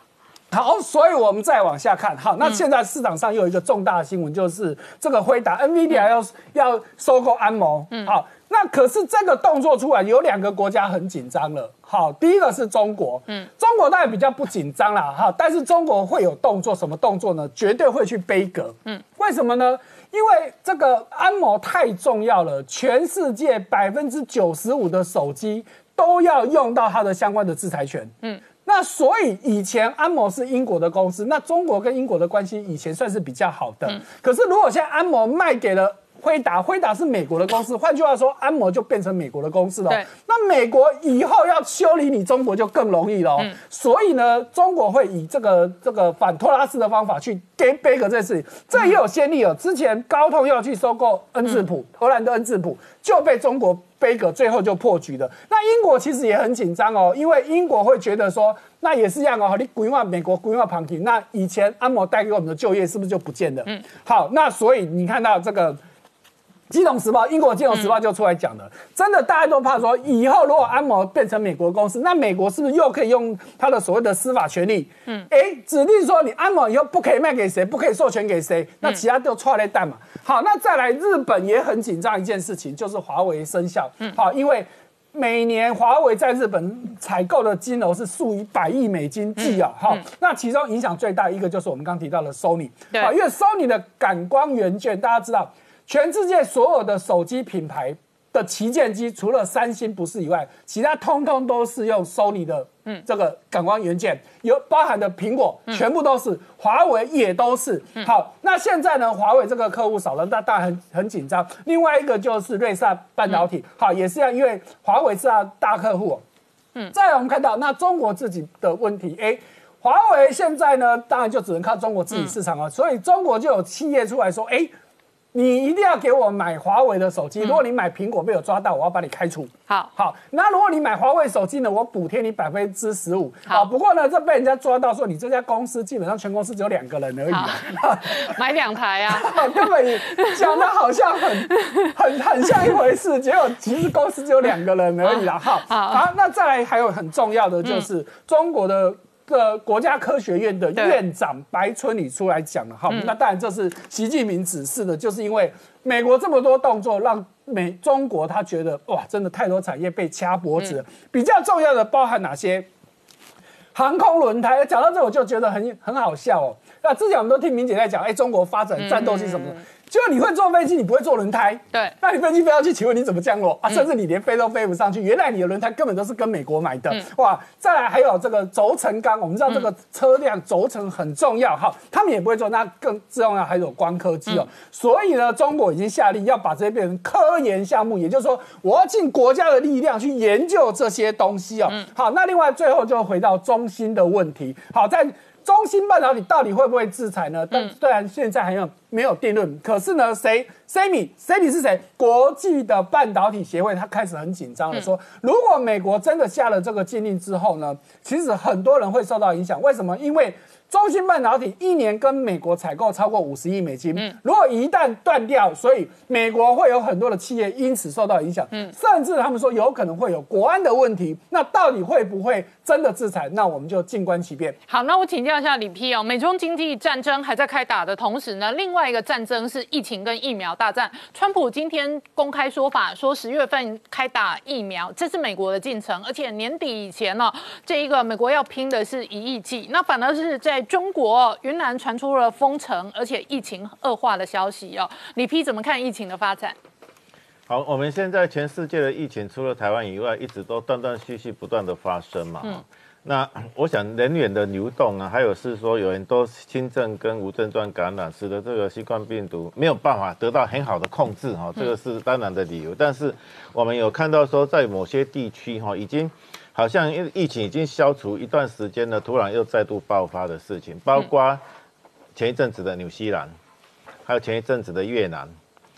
S6: 好，所以我们再往下看。好，那现在市场上又有一个重大的新闻，就是这个辉达 NVIDIA 要、要收购安谋。好，那可是这个动作出来，有两个国家很紧张了。好，第一个是中国，嗯，中国当然比较不紧张啦，哈，但是中国会有动作，什么动作呢？绝对会去背革，嗯，为什么呢？因为这个安谋太重要了，全世界百分之九十五的手机都要用到它的相关的制裁权，嗯。那所以以前安谋是英国的公司，那中国跟英国的关系以前算是比较好的。可是如果现在安谋卖给了辉达，辉达是美国的公司，换句话说，安摩就变成美国的公司了。
S1: 对，
S6: 那美国以后要修理你中国就更容易了。
S1: 嗯
S6: 所以呢，中国会以这个这个反托拉斯的方法去给贝格这件事情，这也有先例哦。之前高通要去收购恩智浦，荷兰的恩智浦就被中国贝格最后就破局了。那英国其实也很紧张哦，因为英国会觉得说，那也是一样哦，你规划美国规划旁听，那以前安摩带给我们的就业是不是就不见了？嗯，好，那所以你看到这个。《金融时报》英国《金融时报》就出来讲了，真的大家都怕说，以后如果安某变成美国公司，那美国是不是又可以用他的所谓的司法权利？嗯，哎，指定说你安某以后不可以卖给谁，不可以授权给谁，那其他就错来蛋嘛。好，那再来，日本也很紧张一件事情，就是华为生效。嗯，好，因为。每年华为在日本采购的金额是数以百亿美金计啊，哈、那其中影响最大一个就是我们刚提到的 Sony，
S1: 对。
S6: 好因为 Sony 的感光元件，大家知道，全世界所有的手机品牌的旗舰机，除了三星不是以外，其他通通都是用 Sony 的，嗯，这个感光元件，有包含的苹果，全部都是，华为也都是。好，那现在呢，华为这个客户少了，那当然很很紧张。另外一个就是瑞萨半导体，好，也是要因为华为是他大客户、嗯，再来我们看到那中国自己的问题，哎。华为现在呢，当然就只能靠中国自己市场了，所以中国就有企业出来说，哎，你一定要给我买华为的手机，如果你买苹果被我抓到，我要把你开除。
S1: 好，
S6: 好，那如果你买华为手机呢，我补贴你百分之十五。
S1: 好
S6: 好，不过呢，这被人家抓到说你这家公司基本上全公司只有两个人而已啊。
S1: 买两台啊。
S6: 根本也讲的好像很 很很像一回事，结果其实公司只有两个人而已啦。好，
S1: 好
S6: 好，那再来还有很重要的就是中国的。的国家科学院的院长白春礼出来讲了，哈，那当然这是习近平指示的，就是因为美国这么多动作，让美中国他觉得哇，真的太多产业被掐脖子了。比较重要的包含哪些？航空轮胎，讲到这我就觉得很很好笑哦。那之前我们都听明姐在讲，哎，中国发展战斗机什么的，结果你会坐飞机，你不会坐轮胎。
S1: 对
S6: 那你飞机飞上去，请问你怎么降落啊？甚至你连飞都飞不上去。原来你的轮胎根本都是跟美国买的，哇！再来还有这个轴承钢，我们知道这个车辆轴承很重要，哈，他们也不会做，那更重要还有光科技哦。所以呢，中国已经下令要把这些变成科研项目，也就是说，我要尽国家的力量去研究这些东西哦。好，那另外最后就回到中心的问题，好在。中芯半导体到底会不会制裁呢？但虽然现在还没有没有定论，可是呢，谁 SEMI SEMI 是谁？国际的半导体协会，他开始很紧张了，说如果美国真的下了这个禁令之后呢，其实很多人会受到影响。为什么？因为中芯半导体一年跟美国采购超过五十亿美金，嗯如果一旦断掉，所以美国会有很多的企业因此受到影响，嗯甚至他们说有可能会有国安的问题。那到底会不会真的制裁？那我们就静观其变。
S1: 好，那我请教一下李批哦，美中经济战争还在开打的同时呢，另外一个战争是疫情跟疫苗大战。川普今天公开说法说，十月份开打疫苗，这是美国的进程，而且年底以前呢、这一个美国要拼的是一亿剂，那反而是在中国云南传出了封城，而且疫情恶化的消息哦。李批怎么看疫情的发展？
S7: 好，我们现在全世界的疫情，除了台湾以外，一直都断断续续不断的发生嘛。嗯那我想人员的流动啊，还有是说有很多轻症跟无症状感染，使得这个新冠病毒没有办法得到很好的控制哈，这个是当然的理由。但是我们有看到说，在某些地区哈，已经好像疫疫情已经消除一段时间了，突然又再度爆发的事情，包括前一阵子的纽西兰，还有前一阵子的越南。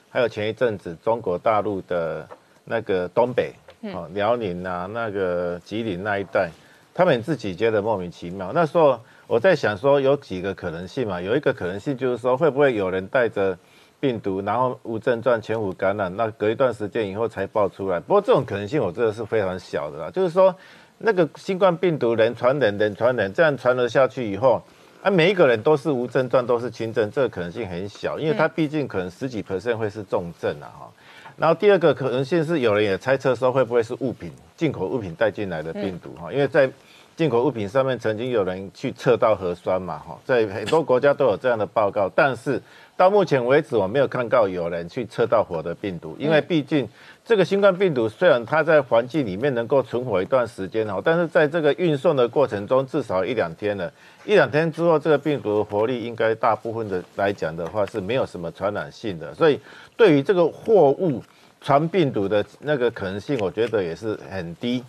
S7: 还有前一阵子中国大陆的那个东北，哦，辽宁啊，那个吉林那一带，他们自己觉得莫名其妙。那时候我在想说，有几个可能性嘛？有一个可能性就是说，会不会有人带着病毒，然后无症状潜伏感染，那隔一段时间以后才爆出来？不过这种可能性我觉得是非常小的啦。就是说，那个新冠病毒人传人，人传人，这样传了下去以后。啊，每一个人都是无症状，都是轻症，这个可能性很小，因为它毕竟可能十几 percent 会是重症啊哈。然后第二个可能性是有人也猜测说会不会是物品进口物品带进来的病毒哈，因为在进口物品上面曾经有人去测到核酸嘛，哈，在很多国家都有这样的报告，但是到目前为止我没有看到有人去测到活的病毒，因为毕竟这个新冠病毒虽然它在环境里面能够存活一段时间哦，但是在这个运送的过程中至少一两天了，一两天之后这个病毒的活力应该大部分的来讲的话是没有什么传染性的，所以对于这个货物传病毒的那个可能性，我觉得也是很低。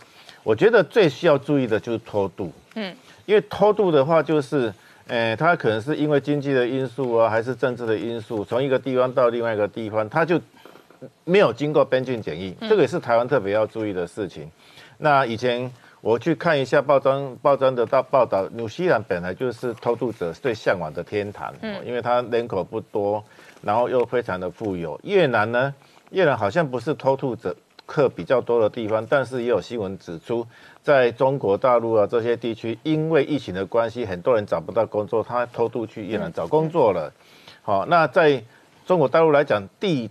S7: 我觉得最需要注意的就是偷渡，嗯，因为偷渡的话，就是，诶，它可能是因为经济的因素啊，还是政治的因素，从一个地方到另外一个地方，他就没有经过边境检疫，这个也是台湾特别要注意的事情。那以前我去看一下报章，报章的大报道，纽西兰本来就是偷渡者最向往的天堂，嗯，因为它人口不多，然后又非常的富有。越南呢，越南好像不是偷渡者。客比较多的地方，但是也有新闻指出，在中国大陆啊这些地区，因为疫情的关系，很多人找不到工作，他偷渡去越南找工作了。好，那在中国大陆来讲，地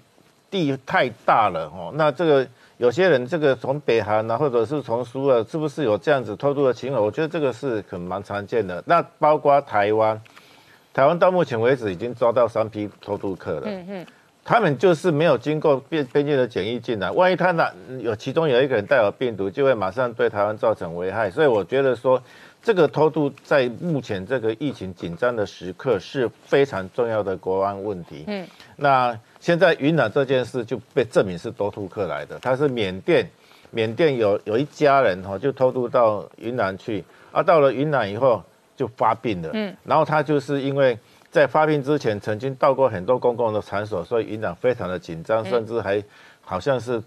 S7: 地太大了哦，那这个有些人这个从北韩啊，或者是从苏尔，是不是有这样子偷渡的情况？我觉得这个是可能蛮常见的。那包括台湾，台湾到目前为止已经抓到三批偷渡客了。嗯嗯。他们就是没有经过边边境的检疫进来，万一他那有其中有一个人带有病毒，就会马上对台湾造成危害。所以我觉得说，这个偷渡在目前这个疫情紧张的时刻是非常重要的国安问题。嗯，那现在云南这件事就被证明是多渡客来的，他是缅甸，缅甸有有一家人哈就偷渡到云南去，啊，到了云南以后就发病了。嗯，然后他就是因为。在发病之前，曾经到过很多公共的场所，所以营长非常的紧张，甚至还好像是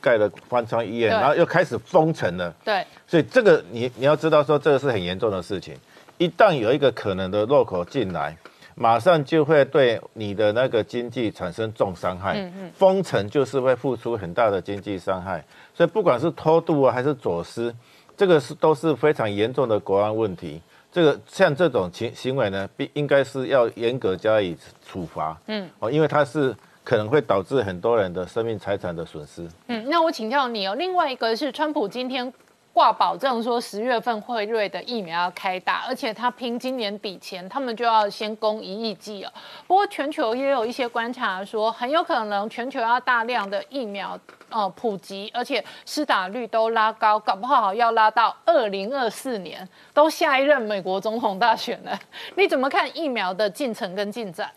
S7: 盖了方舱医院，然后又开始封城了。
S1: 对，
S7: 所以这个你你要知道说，这个是很严重的事情。一旦有一个可能的入口进来，马上就会对你的那个经济产生重伤害。嗯嗯，封城就是会付出很大的经济伤害，所以不管是偷渡啊，还是走私，这个是都是非常严重的国安问题。这个像这种行行为呢，必应该是要严格加以处罚。嗯，哦，因为它是可能会导致很多人的生命财产的损失。
S1: 嗯，那我请教你哦，另外一个是川普今天挂保证说十月份辉瑞的疫苗要开打，而且他拼今年底前，他们就要先供一亿剂了。不过全球也有一些观察说，很有可能全球要大量的疫苗。哦，普及，而且施打率都拉高，搞不好要拉到二零二四年，都下一任美国总统大选了。你怎么看疫苗的进程跟进展？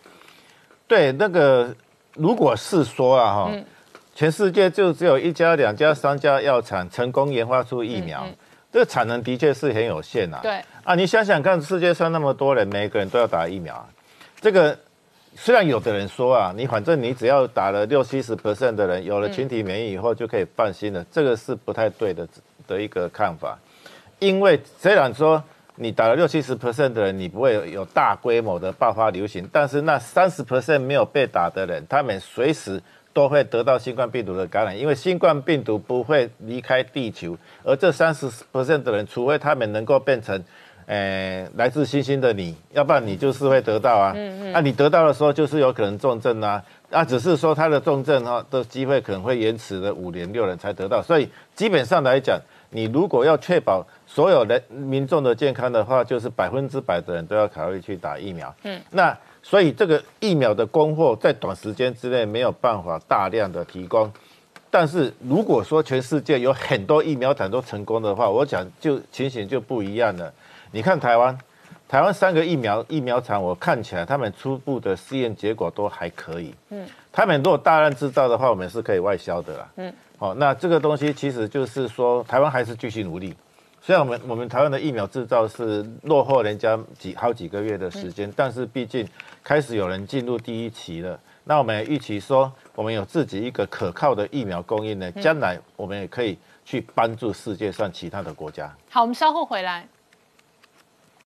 S7: 对，那个如果是说啊，哈，全世界就只有一家、两家、三家药厂成功研发出疫苗，这个产能的确是很有限呐。
S1: 对
S7: 啊，你想想看，世界上那么多人，每个人都要打疫苗，这个。虽然有的人说啊，你反正你只要打了六七十 percent 的人有了群体免疫以后就可以放心了，这个是不太对的的一个看法。因为虽然说你打了六七十 percent 的人，你不会有大规模的爆发流行，但是那三十 percent 没有被打的人，他们随时都会得到新冠病毒的感染，因为新冠病毒不会离开地球，而这三十 percent 的人，除非他们能够变成。诶，来自星星的你，要不然你就是会得到啊。嗯嗯。那你得到的时候，就是有可能重症啊。那只是说他的重症哈的机会可能会延迟了五年六年才得到。所以基本上来讲，你如果要确保所有人民众的健康的话，就是百分之百的人都要考虑去打疫苗。嗯。那所以这个疫苗的供货在短时间之内没有办法大量的提供。但是如果说全世界有很多疫苗厂都成功的话，我想就情形就不一样了。你看台湾，台湾三个疫苗疫苗厂，我看起来他们初步的试验结果都还可以。嗯，他们如果大量制造的话，我们是可以外销的啦。嗯，好，那这个东西其实就是说，台湾还是继续努力。虽然我们我们台湾的疫苗制造是落后人家几好几个月的时间，但是毕竟开始有人进入第一期了。那我们预期说，我们有自己一个可靠的疫苗供应呢，将来我们也可以去帮助世界上其他的国家。
S1: 好，我们稍后回来。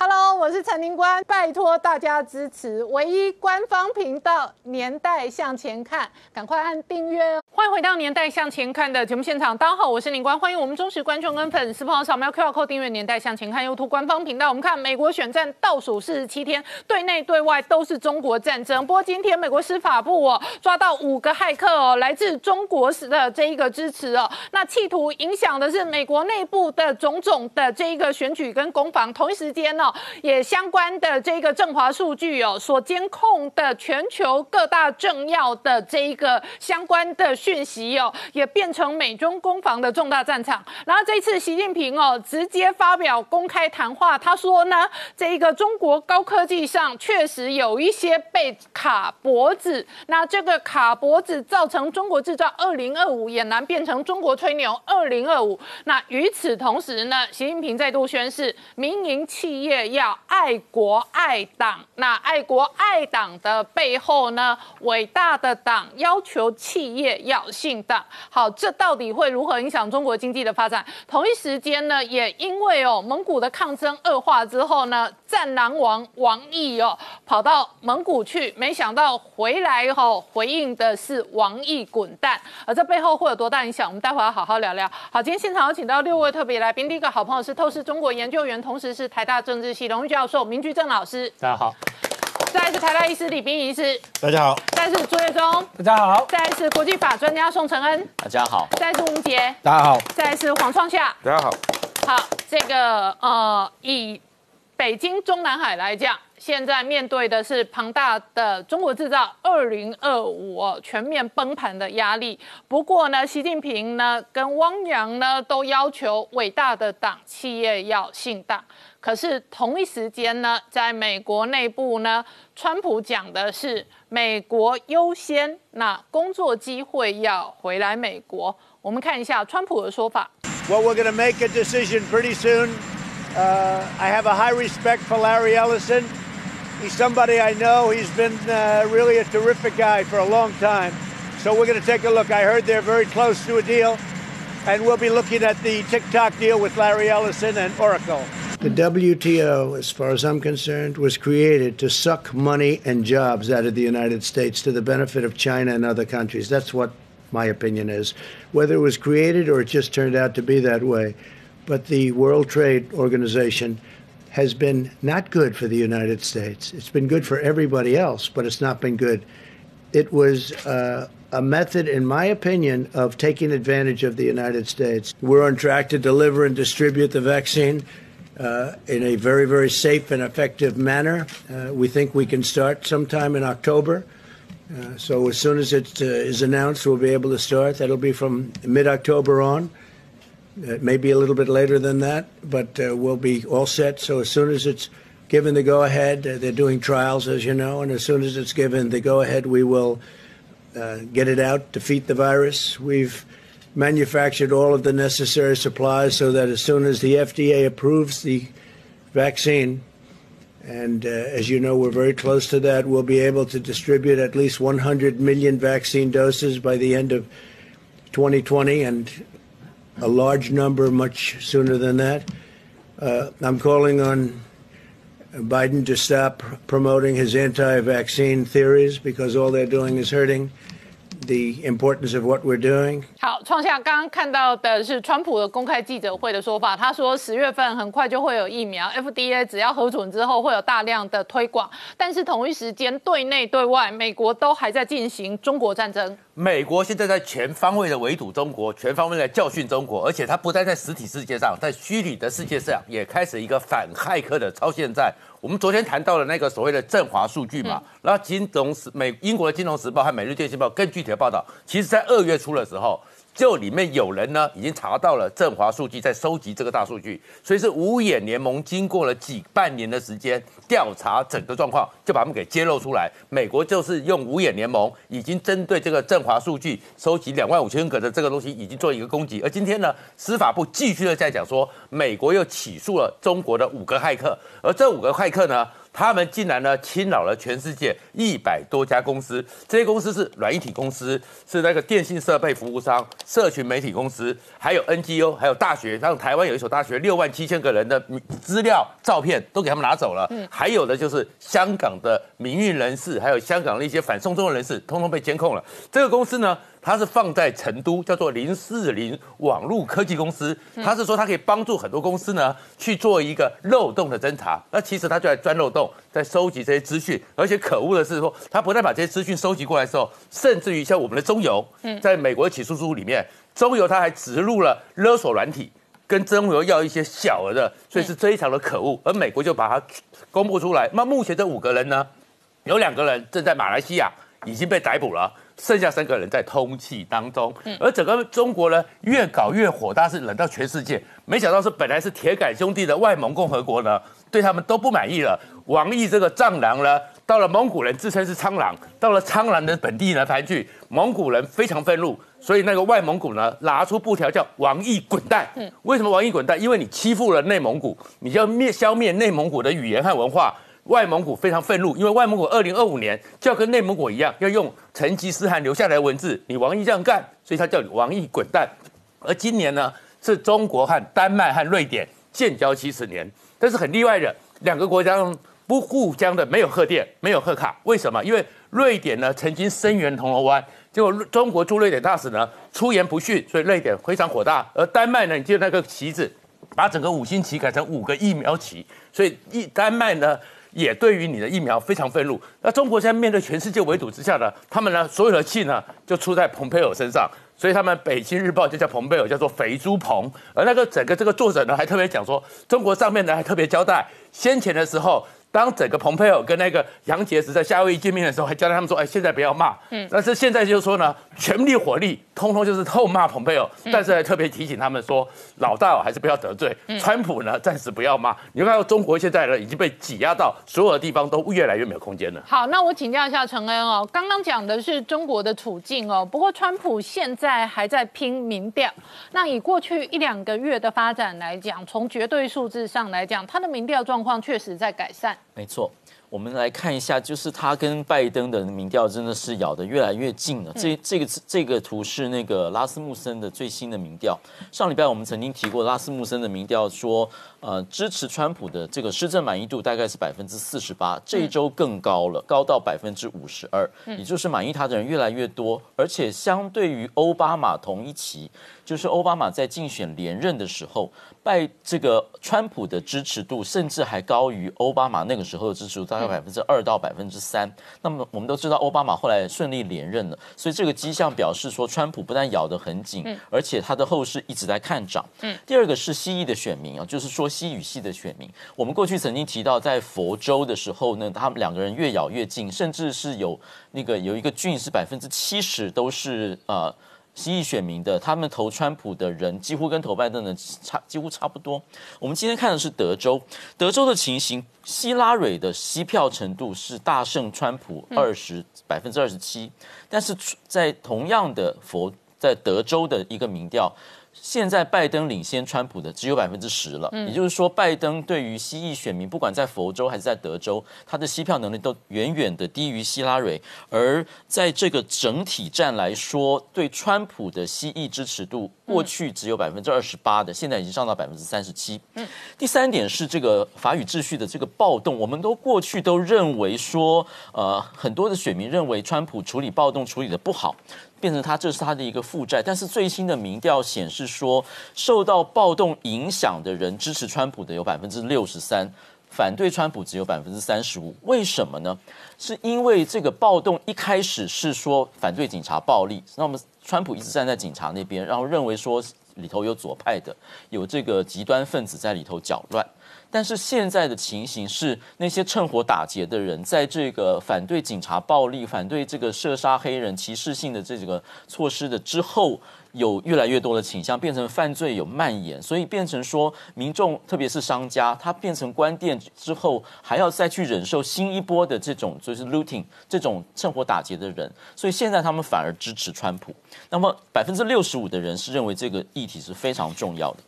S1: Hello，我是陈宁官，拜托大家支持唯一官方频道《年代向前看》，赶快按订阅哦！欢迎回到《年代向前看》的节目现场，大家好，我是宁官，欢迎我们忠实观众跟粉丝朋友扫描 QR Code 订阅《年代向前看》YouTube 官方频道。我们看美国选战倒数四十七天，对内对外都是中国战争。不过今天美国司法部哦抓到五个骇客哦，来自中国时的这一个支持哦，那企图影响的是美国内部的种种的这一个选举跟攻防。同一时间呢。也相关的这个振华数据哦，所监控的全球各大政要的这一个相关的讯息哦，也变成美中攻防的重大战场。然后这一次习近平哦，直接发表公开谈话，他说呢，这一个中国高科技上确实有一些被卡脖子，那这个卡脖子造成中国制造二零二五也难变成中国吹牛二零二五。那与此同时呢，习近平再度宣示，民营企业。要爱国爱党，那爱国爱党的背后呢？伟大的党要求企业要信党。好，这到底会如何影响中国经济的发展？同一时间呢，也因为哦，蒙古的抗争恶化之后呢，战狼王王毅哦跑到蒙古去，没想到回来后回应的是王毅滚蛋。而这背后会有多大影响？我们待会要好好聊聊。好，今天现场有请到六位特别来宾，第一个好朋友是透视中国研究员，同时是台大政治。荣誉教授明居正老师，
S8: 大家好；
S1: 再是台大医师李冰医师，
S8: 大家好；
S1: 再是朱月忠，
S6: 大家好；
S1: 再是国际法专家宋承恩，
S8: 大家好；
S1: 再是吴杰，
S6: 大家好；
S1: 再是黄创夏，
S3: 大家好。
S1: 好，这个呃，以北京中南海来讲。现在面对的是庞大的中国制造二零二五全面崩盘的压力。不过呢，习近平呢跟汪洋呢都要求伟大的党企业要信党。可是同一时间呢，在美国内部呢，川普讲的是美国优先，那工作机会要回来美国。我们看一下川普的说法。
S9: Well, we're going to make a decision pretty soon. Uh, I have a high respect for Larry Ellison. He's somebody I know. He's been uh, really a terrific guy for a long time. So we're going to take a look. I heard they're very close to a deal, and we'll be looking at the TikTok deal with Larry Ellison and Oracle.
S10: The WTO, as far as I'm concerned, was created to suck money and jobs out of the United States to the benefit of China and other countries. That's what my opinion is. Whether it was created or it just turned out to be that way. But the World Trade Organization has been not good for the United States. It's been good for everybody else, but it's not been good. It was uh, a method, in my opinion, of taking advantage of the United States. We're on track to deliver and distribute the vaccine. Uh, in a very, very safe and effective manner. Uh, we think we can start sometime in October. Uh, so as soon as it uh, is announced, we'll be able to start. That'll be from mid-October on. It may be a little bit later than that, but uh, we'll be all set. So as soon as it's given the go ahead, uh, they're doing trials, as you know, and as soon as it's given the go ahead, we will uh, get it out, defeat the virus. We've manufactured all of the necessary supplies so that as soon as the FDA approves the vaccine, and uh, as you know, we're very close to that, we'll be able to distribute at least 100 million vaccine doses by the end of 2020 and a large number much sooner than that. Uh, I'm calling on Biden to stop promoting his anti vaccine theories because all they're doing is hurting the importance of what we're doing.
S1: 好，创下刚刚看到的是川普的公开记者会的说法，他说十月份很快就会有疫苗，FDA 只要核准之后会有大量的推广，但是同一时间对内对外，美国都还在进行中国战争。
S3: 美国现在在全方位的围堵中国，全方位的教训中国，而且它不但在实体世界上，在虚拟的世界上也开始一个反骇客的超限战。我们昨天谈到了那个所谓的振华数据嘛，然后金融时美英国的金融时报和每日电讯报更具体的报道，其实在二月初的时候。就里面有人呢，已经查到了振华数据，在收集这个大数据，所以是五眼联盟经过了几半年的时间调查整个状况，就把他们给揭露出来。美国就是用五眼联盟，已经针对这个振华数据收集两万五千个的这个东西，已经做一个攻击。而今天呢，司法部继续的在讲说，美国又起诉了中国的五个骇客，而这五个骇客呢，他们竟然呢侵扰了全世界一百多家公司，这些公司是软硬体公司，是那个电信设备服务商、社群媒体公司，还有 NGO，还有大学，像台湾有一所大学，六万七千个人的资料、照片都给他们拿走了。嗯，还有的就是香港的民运人士，还有香港的一些反送中的人士，通通被监控了。这个公司呢？它是放在成都，叫做零四零网络科技公司。它是说它可以帮助很多公司呢去做一个漏洞的侦查。那其实它就在钻漏洞，在收集这些资讯。而且可恶的是说，它不但把这些资讯收集过来之后，甚至于像我们的中油，在美国的起诉书里面，中油它还植入了勒索软体，跟中油要一些小额的，所以是非常的可恶。而美国就把它公布出来。那目前这五个人呢，有两个人正在马来西亚已经被逮捕了。剩下三个人在通气当中，而整个中国呢越搞越火，大是冷到全世界。没想到是本来是铁杆兄弟的外蒙共和国呢，对他们都不满意了。王毅这个藏狼呢，到了蒙古人自称是苍狼，到了苍狼的本地呢盘踞，蒙古人非常愤怒，所以那个外蒙古呢拿出布条叫王毅滚蛋。为什么王毅滚蛋？因为你欺负了内蒙古，你要灭消灭内蒙古的语言和文化。外蒙古非常愤怒，因为外蒙古二零二五年就要跟内蒙古一样，要用成吉思汗留下来的文字。你王毅这样干，所以他叫你王毅滚蛋。而今年呢，是中国和丹麦和瑞典建交七十年，但是很例外的，两个国家不互相的没有贺电，没有贺卡。为什么？因为瑞典呢曾经声援铜锣湾，结果中国驻瑞典大使呢出言不逊，所以瑞典非常火大。而丹麦呢，你就那个旗子，把整个五星旗改成五个疫苗旗，所以一丹麦呢。也对于你的疫苗非常愤怒。那中国现在面对全世界围堵之下呢，他们呢所有的气呢就出在蓬佩奥身上，所以他们《北京日报》就叫蓬佩奥，叫做肥猪蓬。而那个整个这个作者呢还特别讲说，中国上面呢还特别交代，先前的时候。当整个蓬佩奥跟那个杨洁篪在夏威夷见面的时候，还交代他们说：“哎，现在不要骂。”嗯，但是现在就说呢，全力火力，通通就是痛骂蓬佩奥。但是还特别提醒他们说，老大还是不要得罪川普呢，暂时不要骂。你看到中国现在呢已经被挤压到所有的地方都越来越没有空间了。
S1: 好，那我请教一下陈恩哦，刚刚讲的是中国的处境哦，不过川普现在还在拼民调。那以过去一两个月的发展来讲，从绝对数字上来讲，他的民调状况确实在改善。
S8: 没错，我们来看一下，就是他跟拜登的民调真的是咬得越来越近了。这这个这个图是那个拉斯穆森的最新的民调。上礼拜我们曾经提过，拉斯穆森的民调说，呃，支持川普的这个施政满意度大概是百分之四十八，这一周更高了，高到百分之五十二，也就是满意他的人越来越多，而且相对于奥巴马同一期，就是奥巴马在竞选连任的时候。拜这个川普的支持度甚至还高于奥巴马那个时候的支持度，大概百分之二到百分之三。那么我们都知道，奥巴马后来顺利连任了，所以这个迹象表示说，川普不但咬得很紧，而且他的后市一直在看涨。第二个是西裔的选民啊，就是说西语系的选民。我们过去曾经提到，在佛州的时候呢，他们两个人越咬越近，甚至是有那个有一个郡是百分之七十都是呃。西裔选民的，他们投川普的人几乎跟投拜登的差几乎差不多。我们今天看的是德州，德州的情形，希拉蕊的吸票程度是大胜川普二十百分之二十七，但是在同样的佛在德州的一个民调。现在拜登领先川普的只有百分之十了，也就是说，拜登对于西裔选民，不管在佛州还是在德州，他的吸票能力都远远的低于希拉蕊。而在这个整体战来说，对川普的西裔支持度，过去只有百分之二十八的，现在已经上到百分之三十七。嗯，第三点是这个法语秩序的这个暴动，我们都过去都认为说，呃，很多的选民认为川普处理暴动处理的不好。变成他这是他的一个负债，但是最新的民调显示说，受到暴动影响的人支持川普的有百分之六十三，反对川普只有百分之三十五。为什么呢？是因为这个暴动一开始是说反对警察暴力，那么川普一直站在警察那边，然后认为说里头有左派的，有这个极端分子在里头搅乱。但是现在的情形是，那些趁火打劫的人，在这个反对警察暴力、反对这个射杀黑人歧视性的这几个措施的之后，有越来越多的倾向变成犯罪有蔓延，所以变成说民众，特别是商家，他变成关店之后，还要再去忍受新一波的这种就是 looting 这种趁火打劫的人，所以现在他们反而支持川普。那么百分之六十五的人是认为这个议题是非常重要的。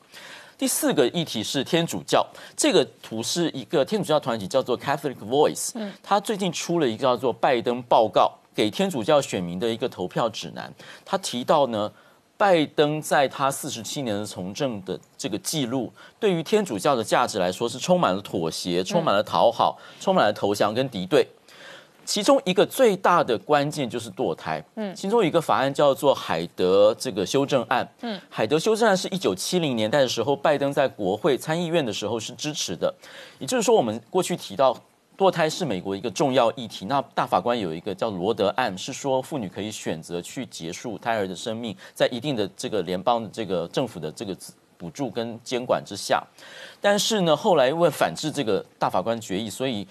S8: 第四个议题是天主教，这个图是一个天主教团体叫做 Catholic Voice，嗯，他最近出了一个叫做拜登报告，给天主教选民的一个投票指南。他提到呢，拜登在他四十七年的从政的这个记录，对于天主教的价值来说是充满了妥协、充满了讨好、充满了投降跟敌对。其中一个最大的关键就是堕胎，嗯，其中有一个法案叫做海德这个修正案，嗯，海德修正案是一九七零年代的时候，拜登在国会参议院的时候是支持的，也就是说，我们过去提到堕胎是美国一个重要议题，那大法官有一个叫罗德案，是说妇女可以选择去结束胎儿的生命，在一定的这个联邦的这个政府的这个补助跟监管之下，但是呢，后来因为反制这个大法官决议，所以。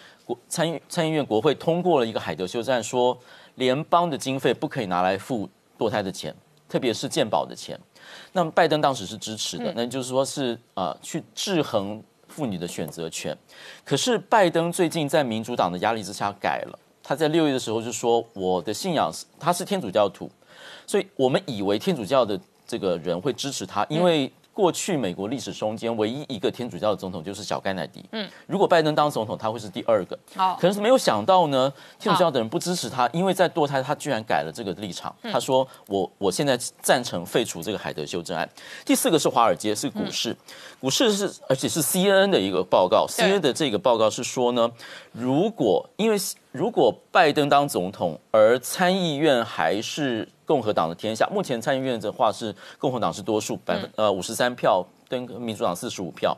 S8: 参议参议院国会通过了一个海德修正案，说联邦的经费不可以拿来付堕胎的钱，特别是健保的钱。那么拜登当时是支持的，那就是说是呃去制衡妇女的选择权。可是拜登最近在民主党的压力之下改了，他在六月的时候就说我的信仰是他是天主教徒，所以我们以为天主教的这个人会支持他，因为。过去美国历史中间唯一一个天主教的总统就是小甘乃迪。嗯，如果拜登当总统，他会是第二个。好，可是没有想到呢，天主教的人不支持他，因为在堕胎，他居然改了这个立场。他说：“我我现在赞成废除这个海德修正案。”第四个是华尔街，是股市。股市是而且是 CNN 的一个报告，CNN 的这个报告是说呢，如果因为如果拜登当总统，而参议院还是。共和党的天下，目前参议院的话是共和党是多数，百分呃五十三票，跟民主党四十五票。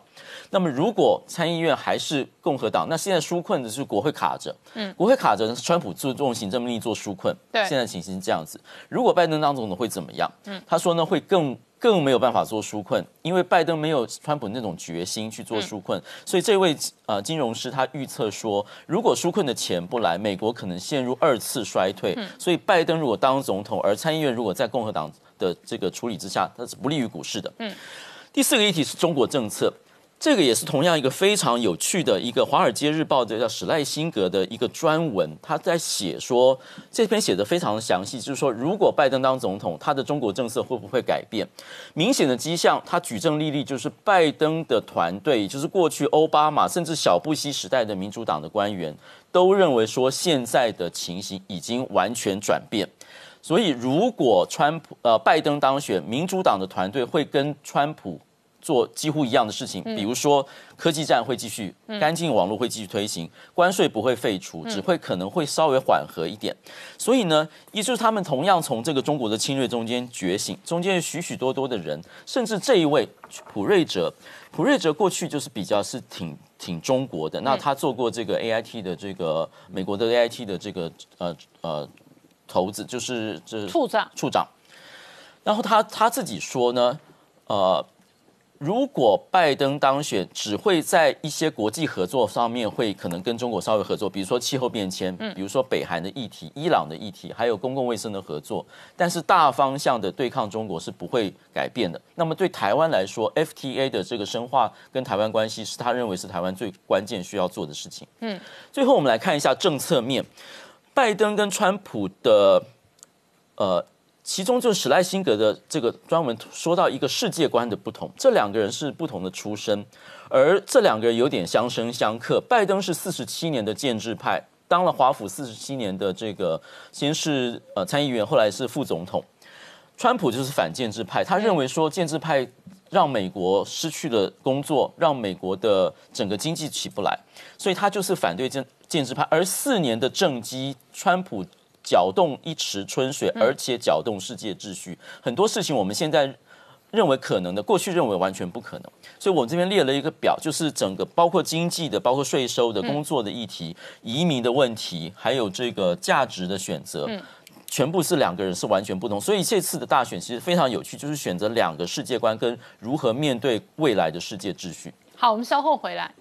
S8: 那么如果参议院还是共和党，那现在纾困的是国会卡着，嗯，国会卡着是川普注重行政命令做纾困，
S1: 对，
S8: 现在情形是这样子。如果拜登当总统会怎么样？嗯，他说呢会更。更没有办法做纾困，因为拜登没有川普那种决心去做纾困，所以这位呃金融师他预测说，如果纾困的钱不来，美国可能陷入二次衰退。所以拜登如果当总统，而参议院如果在共和党的这个处理之下，它是不利于股市的。嗯，第四个议题是中国政策。这个也是同样一个非常有趣的一个《华尔街日报》的叫史赖辛格的一个专文，他在写说这篇写的非常的详细，就是说如果拜登当总统，他的中国政策会不会改变？明显的迹象，他举证例例，就是拜登的团队，就是过去奥巴马甚至小布希时代的民主党的官员，都认为说现在的情形已经完全转变。所以如果川普呃拜登当选，民主党的团队会跟川普。做几乎一样的事情，比如说科技战会继续，干净网络会继续推行，关税不会废除，只会可能会稍微缓和一点。所以呢，也就是他们同样从这个中国的侵略中间觉醒，中间有许许多多的人，甚至这一位普瑞哲，普瑞哲过去就是比较是挺挺中国的，那他做过这个 A I T 的这个美国的 A I T 的这个呃呃头子，就是这
S1: 处长。
S8: 处长，然后他他自己说呢，呃。如果拜登当选，只会在一些国际合作上面会可能跟中国稍微合作，比如说气候变迁，比如说北韩的议题、伊朗的议题，还有公共卫生的合作。但是大方向的对抗中国是不会改变的。那么对台湾来说，FTA 的这个深化跟台湾关系是他认为是台湾最关键需要做的事情。嗯，最后我们来看一下政策面，拜登跟川普的，呃。其中就是史莱辛格的这个专门说到一个世界观的不同，这两个人是不同的出身，而这两个人有点相生相克。拜登是四十七年的建制派，当了华府四十七年的这个，先是呃参议员，后来是副总统。川普就是反建制派，他认为说建制派让美国失去了工作，让美国的整个经济起不来，所以他就是反对建建制派。而四年的政绩，川普。搅动一池春水，而且搅动世界秩序。很多事情我们现在认为可能的，过去认为完全不可能。所以，我们这边列了一个表，就是整个包括经济的、包括税收的、工作的议题、移民的问题，还有这个价值的选择，全部是两个人是完全不同。所以这次的大选其实非常有趣，就是选择两个世界观跟如何面对未来的世界秩序。
S1: 好，我们稍后回来。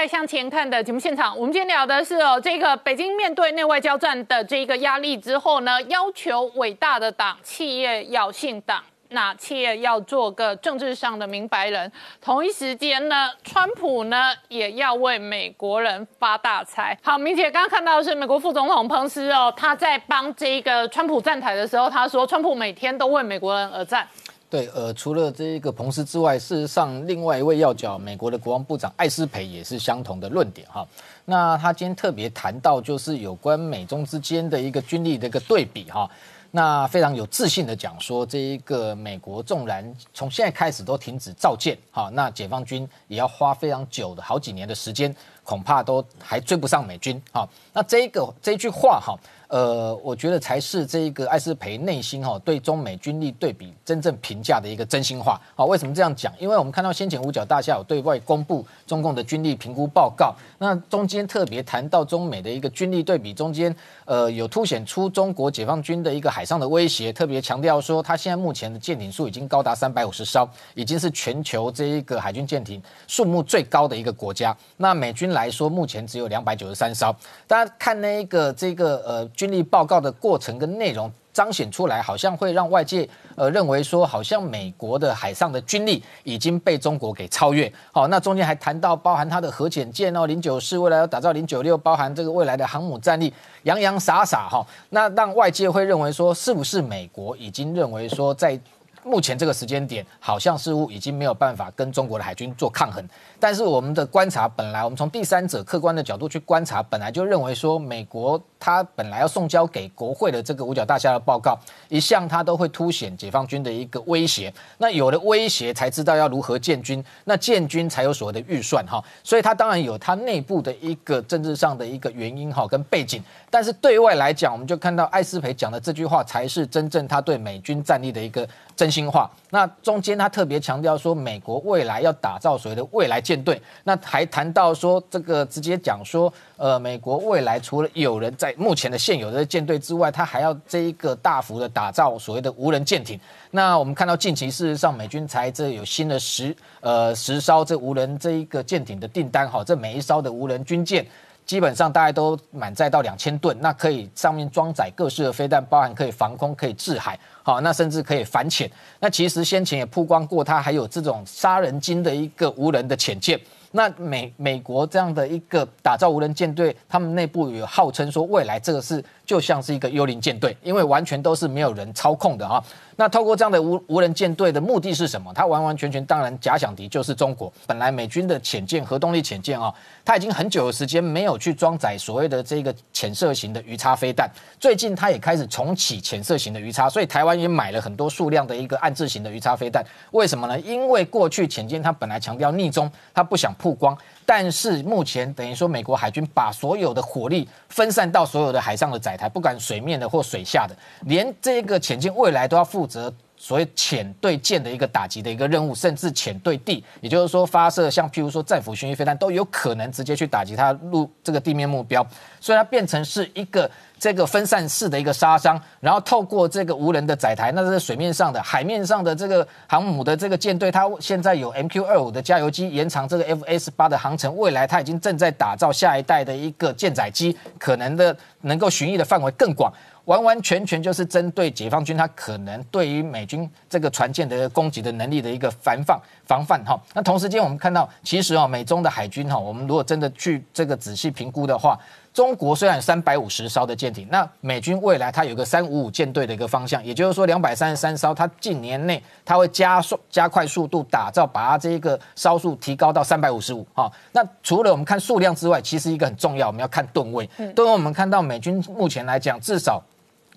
S1: 年代向前看的节目现场，我们今天聊的是哦，这个北京面对内外交战的这一个压力之后呢，要求伟大的党企业要姓党。那企业要做个政治上的明白人。同一时间呢，川普呢也要为美国人发大财。好，明姐刚刚看到的是美国副总统彭斯哦，他在帮这个川普站台的时候，他说川普每天都为美国人而战。
S4: 对，呃，除了这一个彭斯之外，事实上另外一位要角，美国的国防部长艾斯培也是相同的论点哈。那他今天特别谈到，就是有关美中之间的一个军力的一个对比哈。那非常有自信的讲说，这一个美国纵然从现在开始都停止造舰哈，那解放军也要花非常久的好几年的时间，恐怕都还追不上美军哈。那这个这句话哈。呃，我觉得才是这个艾斯培内心哈对中美军力对比真正评价的一个真心话。好，为什么这样讲？因为我们看到先前五角大厦有对外公布中共的军力评估报告，那中间特别谈到中美的一个军力对比，中间呃有凸显出中国解放军的一个海上的威胁，特别强调说，它现在目前的舰艇数已经高达三百五十艘，已经是全球这一个海军舰艇数目最高的一个国家。那美军来说，目前只有两百九十三艘。大家看那一个这个呃。军力报告的过程跟内容彰显出来，好像会让外界呃认为说，好像美国的海上的军力已经被中国给超越。好，那中间还谈到包含它的核潜舰哦，零九四未来要打造零九六，包含这个未来的航母战力，洋洋洒洒哈，那让外界会认为说，是不是美国已经认为说在。目前这个时间点，好像似乎已经没有办法跟中国的海军做抗衡。但是我们的观察，本来我们从第三者客观的角度去观察，本来就认为说，美国它本来要送交给国会的这个五角大厦的报告，一向它都会凸显解放军的一个威胁。那有了威胁，才知道要如何建军，那建军才有所谓的预算哈。所以它当然有它内部的一个政治上的一个原因哈跟背景。但是对外来讲，我们就看到艾斯培讲的这句话，才是真正他对美军战力的一个真心话。那中间他特别强调说，美国未来要打造所谓的未来舰队，那还谈到说，这个直接讲说，呃，美国未来除了有人在目前的现有的舰队之外，他还要这一个大幅的打造所谓的无人舰艇。那我们看到近期事实上，美军才这有新的十呃十艘这无人这一个舰艇的订单，哈，这每一艘的无人军舰。基本上大家都满载到两千吨，那可以上面装载各式的飞弹，包含可以防空、可以制海，好，那甚至可以反潜。那其实先前也曝光过，它还有这种杀人鲸的一个无人的潜舰。那美美国这样的一个打造无人舰队，他们内部有号称说，未来这个是就像是一个幽灵舰队，因为完全都是没有人操控的哈。那透过这样的无无人舰队的目的是什么？它完完全全当然假想敌就是中国。本来美军的潜舰核动力潜舰啊，它已经很久的时间没有去装载所谓的这个潜射型的鱼叉飞弹。最近它也开始重启潜射型的鱼叉，所以台湾也买了很多数量的一个暗制型的鱼叉飞弹。为什么呢？因为过去潜舰它本来强调逆中，它不想曝光。但是目前等于说，美国海军把所有的火力分散到所有的海上的载台，不管水面的或水下的，连这个潜进未来都要负责所谓潜对舰的一个打击的一个任务，甚至潜对地，也就是说发射像譬如说战斧巡弋飞弹都有可能直接去打击它陆这个地面目标，所以它变成是一个。这个分散式的一个杀伤，然后透过这个无人的载台，那是水面上的、海面上的这个航母的这个舰队，它现在有 MQ 二五的加油机，延长这个 FS 八的航程。未来它已经正在打造下一代的一个舰载机，可能的能够巡弋的范围更广，完完全全就是针对解放军，他可能对于美军这个船舰的攻击的能力的一个防范防范哈。那同时间我们看到，其实哦，美中的海军哈，我们如果真的去这个仔细评估的话。中国虽然有三百五十艘的舰艇，那美军未来它有个三五五舰队的一个方向，也就是说两百三十三艘，它近年内它会加速加快速度打造，把它这个艘数提高到三百五十五。哈，那除了我们看数量之外，其实一个很重要，我们要看吨位。吨位我们看到美军目前来讲，至少。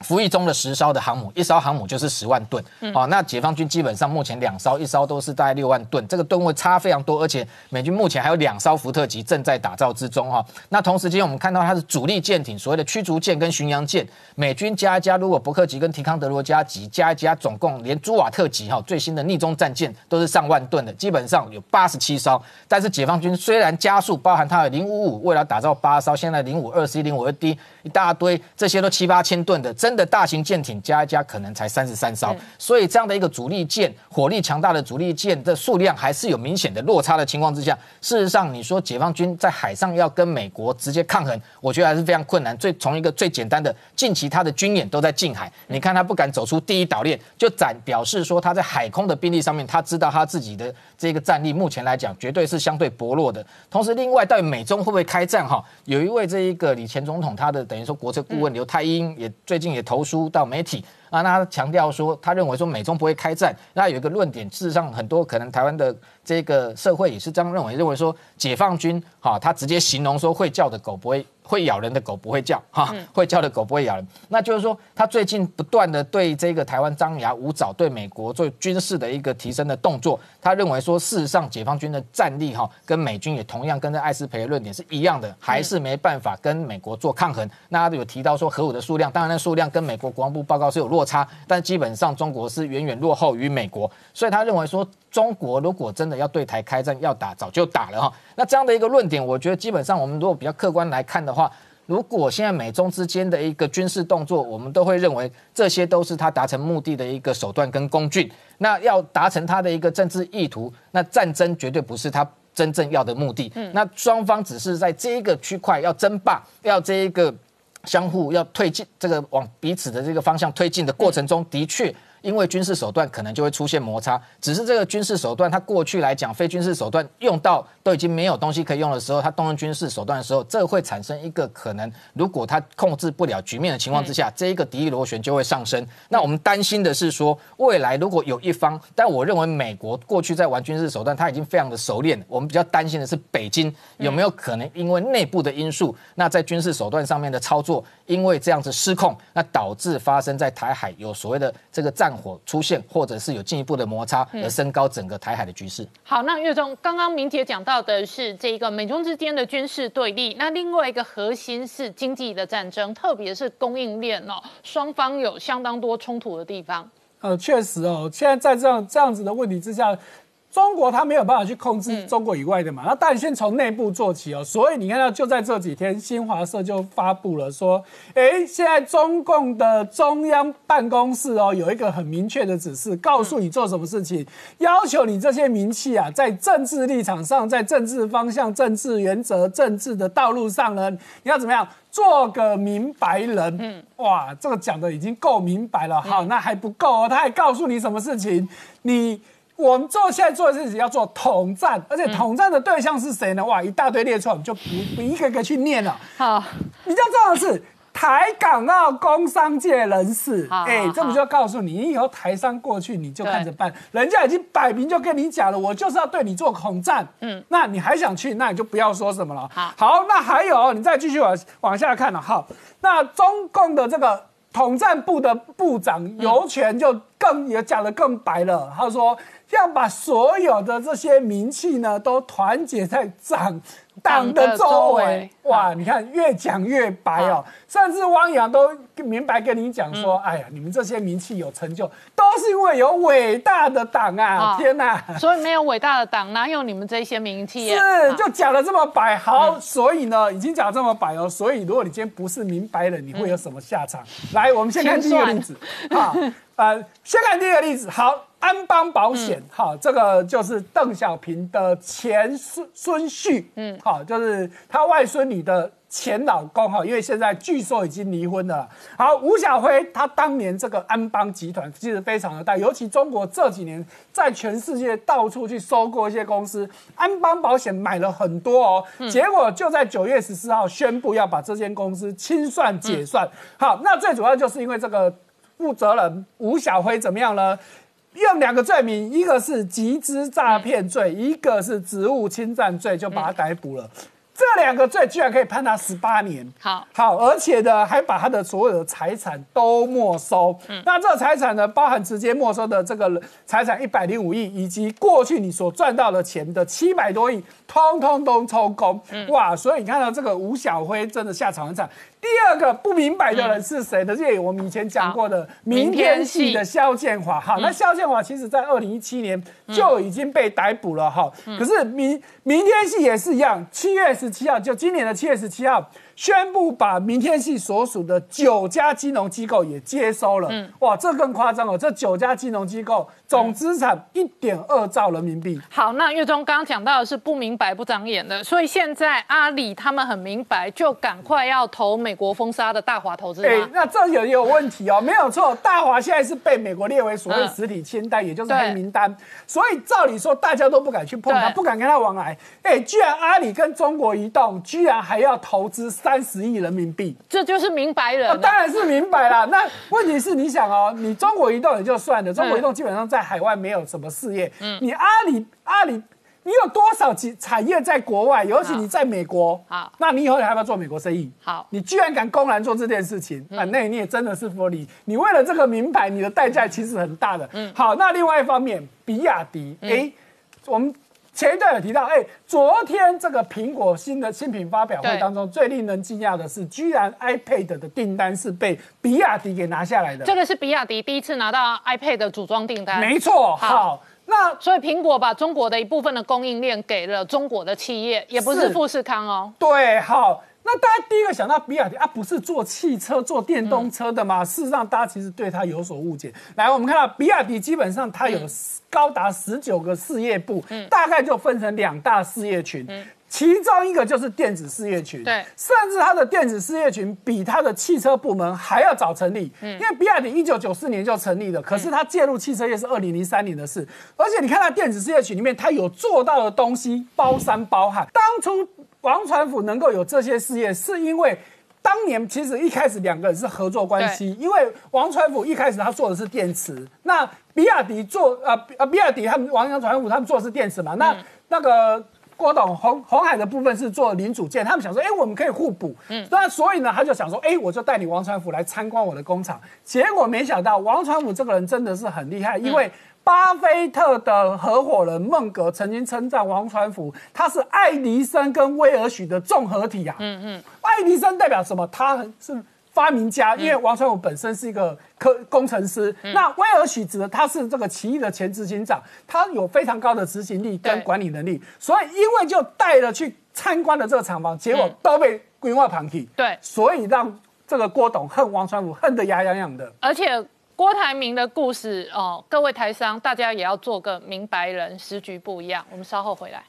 S4: 服役中的十艘的航母，一艘航母就是十万吨，哦，那解放军基本上目前两艘，一艘都是大概六万吨，这个吨位差非常多，而且美军目前还有两艘福特级正在打造之中，哈，那同时间我们看到它的主力舰艇，所谓的驱逐舰跟巡洋舰，美军加一加，如果伯克级跟提康德罗加级加一加，总共连朱瓦特级哈最新的逆中战舰都是上万吨的，基本上有八十七艘，但是解放军虽然加速，包含它的零五五为了打造八艘，现在零五二 C、零五二 D 一大堆，这些都七八千吨的。真的大型舰艇加一加可能才三十三艘，所以这样的一个主力舰，火力强大的主力舰的数量还是有明显的落差的情况之下，事实上你说解放军在海上要跟美国直接抗衡，我觉得还是非常困难。最从一个最简单的，近期他的军演都在近海，你看他不敢走出第一岛链，就展表示说他在海空的兵力上面，他知道他自己的这个战力目前来讲绝对是相对薄弱的。同时，另外到底美中会不会开战？哈，有一位这一个李前总统，他的等于说国策顾问刘太英也最近也投书到媒体。啊，那他强调说，他认为说美中不会开战。那有一个论点，事实上很多可能台湾的这个社会也是这样认为，认为说解放军哈，他直接形容说会叫的狗不会。会咬人的狗不会叫，哈，会叫的狗不会咬人。那就是说，他最近不断的对这个台湾张牙舞爪，对美国做军事的一个提升的动作。他认为说，事实上解放军的战力哈，跟美军也同样跟这艾斯培的论点是一样的，还是没办法跟美国做抗衡。那他有提到说核武的数量，当然那数量跟美国国防部报告是有落差，但基本上中国是远远落后于美国。所以他认为说，中国如果真的要对台开战，要打早就打了哈。那这样的一个论点，我觉得基本上我们如果比较客观来看的话，如果现在美中之间的一个军事动作，我们都会认为这些都是他达成目的的一个手段跟工具。那要达成他的一个政治意图，那战争绝对不是他真正要的目的。那双方只是在这一个区块要争霸，要这一个相互要推进这个往彼此的这个方向推进的过程中，的确。因为军事手段可能就会出现摩擦，只是这个军事手段，它过去来讲，非军事手段用到都已经没有东西可以用的时候，他动用军事手段的时候，这会产生一个可能，如果他控制不了局面的情况之下，这一个敌意螺旋就会上升。那我们担心的是说，未来如果有一方，但我认为美国过去在玩军事手段，他已经非常的熟练。我们比较担心的是北京有没有可能因为内部的因素，那在军事手段上面的操作，因为这样子失控，那导致发生在台海有所谓的这个战。火出现，或者是有进一步的摩擦，而升高整个台海的局势。
S1: 好，那岳中刚刚明姐讲到到的是这个美中之间的军事对立，那另外一个核心是经济的战争，特别是供应链哦，双方有相当多冲突的地方。
S6: 呃，确实哦，现在在这样这样子的问题之下。中国它没有办法去控制中国以外的嘛，那但先从内部做起哦。所以你看到就在这几天，新华社就发布了说，哎，现在中共的中央办公室哦有一个很明确的指示，告诉你做什么事情，要求你这些名气啊，在政治立场上，在政治方向、政治原则、政治的道路上呢，你要怎么样做个明白人？嗯，哇，这个讲的已经够明白了。好，那还不够哦，他还告诉你什么事情，你。我们做现在做的事情要做统战，而且统战的对象是谁呢？哇，一大堆列出来，我们就不不一个个去念了。
S1: 好，
S6: 比较重要的是台港澳工商界人士，哎，这不就告诉你，你以后台商过去你就看着办，人家已经摆明就跟你讲了，我就是要对你做统战。嗯，那你还想去，那你就不要说什么了。
S1: 好，
S6: 好，那还有，你再继续往往下看了。好，那中共的这个统战部的部长尤权就更也讲得更白了，他说。要把所有的这些名气呢，都团结在党党的周围。哇，你看越讲越白哦，甚至汪洋都明白跟你讲说：“哎呀，你们这些名气有成就，都是因为有伟大的党啊！”天哪！
S1: 所以没有伟大的党，哪有你们这些名气？
S6: 是，就讲的这么白。好，所以呢，已经讲这么白哦。所以如果你今天不是明白人，你会有什么下场？来，我们先看第一个例子。啊，呃，先看第一个例子。好。安邦保险，好，这个就是邓小平的前孙孙婿，嗯，好，就是他外孙女的前老公，哈，因为现在据说已经离婚了。好，吴小辉他当年这个安邦集团其实非常的大，尤其中国这几年在全世界到处去收购一些公司，安邦保险买了很多哦，结果就在九月十四号宣布要把这间公司清算解散。好，那最主要就是因为这个负责人吴小辉怎么样呢？用两个罪名，一个是集资诈骗罪，一个是职务侵占罪，就把他逮捕了。这两个罪居然可以判他十八年，
S1: 好
S6: 好，而且呢，还把他的所有的财产都没收。那这个财产呢，包含直接没收的这个财产一百零五亿，以及过去你所赚到的钱的七百多亿，通通都抽空。哇，所以你看到这个吴小辉真的下场很惨。第二个不明白的人是谁呢？这我们以前讲过的明天系的肖建华。好，那肖建华其实在二零一七年就已经被逮捕了。哈，可是明明天系也是一样，七月。十七号，就今年的七月十七号，宣布把明天系所属的九家金融机构也接收了。嗯，哇，这更夸张哦！这九家金融机构总资产一点二兆人民币。
S1: 好，那月中刚刚讲到的是不明白不长眼的，所以现在阿里他们很明白，就赶快要投美国封杀的大华投资
S6: 哎，那这也有问题哦，没有错，大华现在是被美国列为所谓实体清单，也就是黑名单，所以照理说大家都不敢去碰它，不敢跟它往来。哎，居然阿里跟中国移动居然还要投资三十亿人民币，
S1: 这就是明白人。
S6: 当然是明白了。那问题是，你想哦，你中国移动也就算了，中国移动基本上在海外没有什么事业，嗯，你阿里阿里。你有多少产产业在国外？尤其你在美国，好，那你以后还要不要做美国生意？
S1: 好，
S6: 你居然敢公然做这件事情，那你也真的是佛理。你为了这个名牌，你的代价其实很大的。嗯，好，那另外一方面，比亚迪，哎，我们前一段有提到，哎，昨天这个苹果新的新品发表会当中，最令人惊讶的是，居然 iPad 的订单是被比亚迪给拿下来的。
S1: 这个是比亚迪第一次拿到 iPad 的组装订单。
S6: 没错，好。那
S1: 所以苹果把中国的一部分的供应链给了中国的企业，也不是富士康哦。
S6: 对，好，那大家第一个想到比亚迪啊，不是做汽车、做电动车的吗？事实上，大家其实对它有所误解。来，我们看到比亚迪基本上它有高达十九个事业部，大概就分成两大事业群。其中一个就是电子事业群，
S1: 对，
S6: 甚至它的电子事业群比它的汽车部门还要早成立，嗯，因为比亚迪一九九四年就成立了，可是它介入汽车业是二零零三年的事，而且你看它电子事业群里面，它有做到的东西包山包海。当初王传福能够有这些事业，是因为当年其实一开始两个人是合作关系，因为王传福一开始他做的是电池，那比亚迪做呃呃比亚迪他们王传福他们做的是电池嘛，那那个。郭董红红海的部分是做零组件，他们想说，哎，我们可以互补，嗯，那所以呢，他就想说，哎，我就带你王传福来参观我的工厂。结果没想到，王传福这个人真的是很厉害，因为巴菲特的合伙人孟格曾经称赞王传福，他是爱迪生跟威尔许的综合体啊。嗯嗯，爱迪生代表什么？他是。发明家，因为王传福本身是一个科工程师，那威尔许指的他是这个奇异的前执行长，他有非常高的执行力跟管理能力，所以因为就带了去参观了这个厂房，结果都被规划旁体，
S1: 对，
S6: 所以让这个郭董恨王传福恨得牙痒痒的。
S1: 而且郭台铭的故事哦，各位台商大家也要做个明白人，时局不一样，我们稍后回来。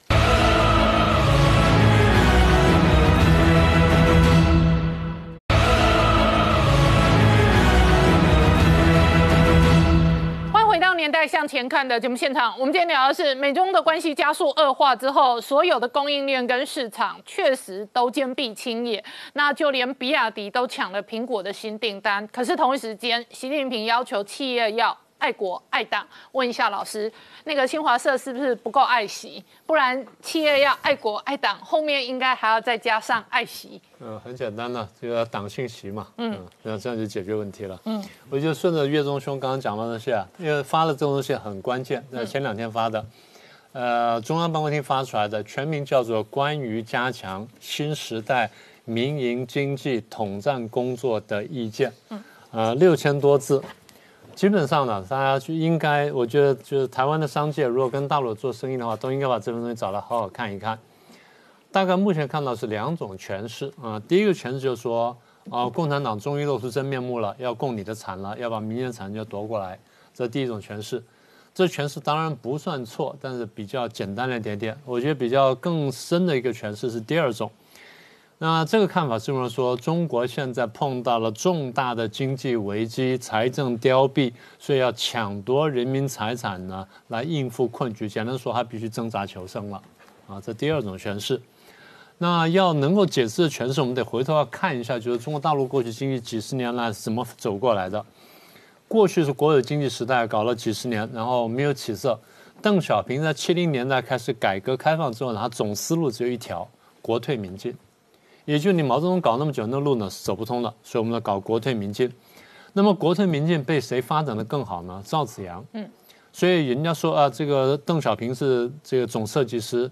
S1: 年代向前看的节目现场，我们今天聊的是美中的关系加速恶化之后，所有的供应链跟市场确实都兼并清野，那就连比亚迪都抢了苹果的新订单。可是同一时间，习近平要求企业要。爱国爱党，问一下老师，那个新华社是不是不够爱惜？不然企业要爱国爱党，后面应该还要再加上爱惜。
S11: 嗯，很简单的，这个党信息嘛，嗯，那这样就解决问题了。嗯，我就顺着岳中兄刚刚讲的东西啊，因为发的这种东西很关键，那前两天发的，呃，中央办公厅发出来的，全名叫做《关于加强新时代民营经济统战工作的意见》，嗯，呃，六千多字。基本上呢，大家就应该，我觉得就是台湾的商界，如果跟大陆做生意的话，都应该把这份东西找来好好看一看。大概目前看到是两种诠释啊，第一个诠释就是说，啊，共产党终于露出真面目了，要供你的产了，要把民间产业夺过来，这第一种诠释。这诠释当然不算错，但是比较简单了一点点。我觉得比较更深的一个诠释是第二种。那这个看法是认为说，中国现在碰到了重大的经济危机，财政凋敝，所以要抢夺人民财产呢，来应付困局。简单说，他必须挣扎求生了。啊，这第二种诠释。那要能够解释的诠释，我们得回头要看一下，就是中国大陆过去经济几十年来是怎么走过来的。过去是国有经济时代，搞了几十年，然后没有起色。邓小平在七零年代开始改革开放之后，他总思路只有一条：国退民进。也就你毛泽东搞那么久，那路呢是走不通的，所以我们要搞国退民进。那么国退民进被谁发展的更好呢？赵紫阳。嗯。所以人家说啊，这个邓小平是这个总设计师，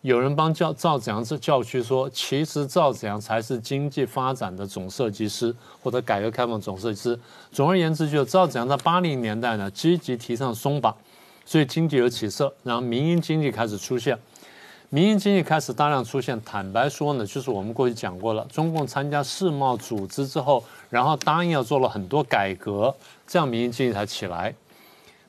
S11: 有人帮赵赵紫阳这叫屈说，其实赵紫阳才是经济发展的总设计师或者改革开放总设计师。总而言之，就是赵紫阳在八零年代呢积极提倡松绑，所以经济有起色，然后民营经济开始出现。民营经济开始大量出现。坦白说呢，就是我们过去讲过了，中共参加世贸组织之后，然后答应要做了很多改革，这样民营经济才起来。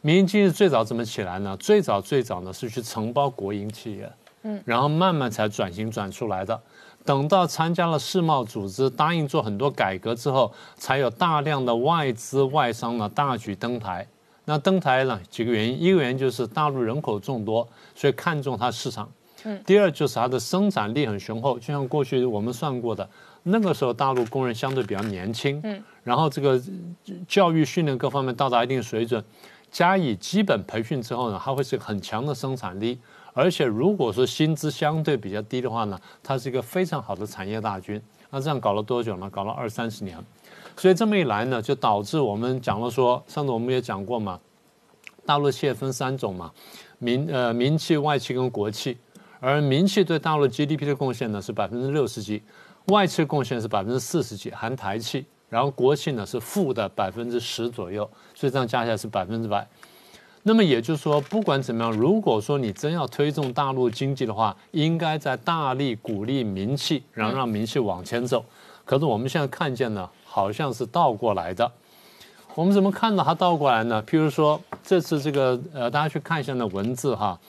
S11: 民营经济最早怎么起来呢？最早最早呢是去承包国营企业，嗯，然后慢慢才转型转出来的。等到参加了世贸组织，答应做很多改革之后，才有大量的外资外商呢大举登台。那登台呢几个原因，一个原因就是大陆人口众多，所以看中它市场。嗯，第二就是它的生产力很雄厚，就像过去我们算过的，那个时候大陆工人相对比较年轻，嗯，然后这个教育训练各方面到达一定水准。加以基本培训之后呢，它会是很强的生产力，而且如果说薪资相对比较低的话呢，它是一个非常好的产业大军。那这样搞了多久呢？搞了二三十年，所以这么一来呢，就导致我们讲了说，上次我们也讲过嘛，大陆企业分三种嘛，民呃民企、外企跟国企，而民企对大陆 GDP 的贡献呢是百分之六十几，外企贡献是百分之四十几，含台企。然后国企呢是负的百分之十左右，所以这样加起来是百分之百。那么也就是说，不管怎么样，如果说你真要推动大陆经济的话，应该在大力鼓励民企，然后让民企往前走。可是我们现在看见呢，好像是倒过来的。我们怎么看到它倒过来呢？譬如说这次这个呃，大家去看一下那文字哈，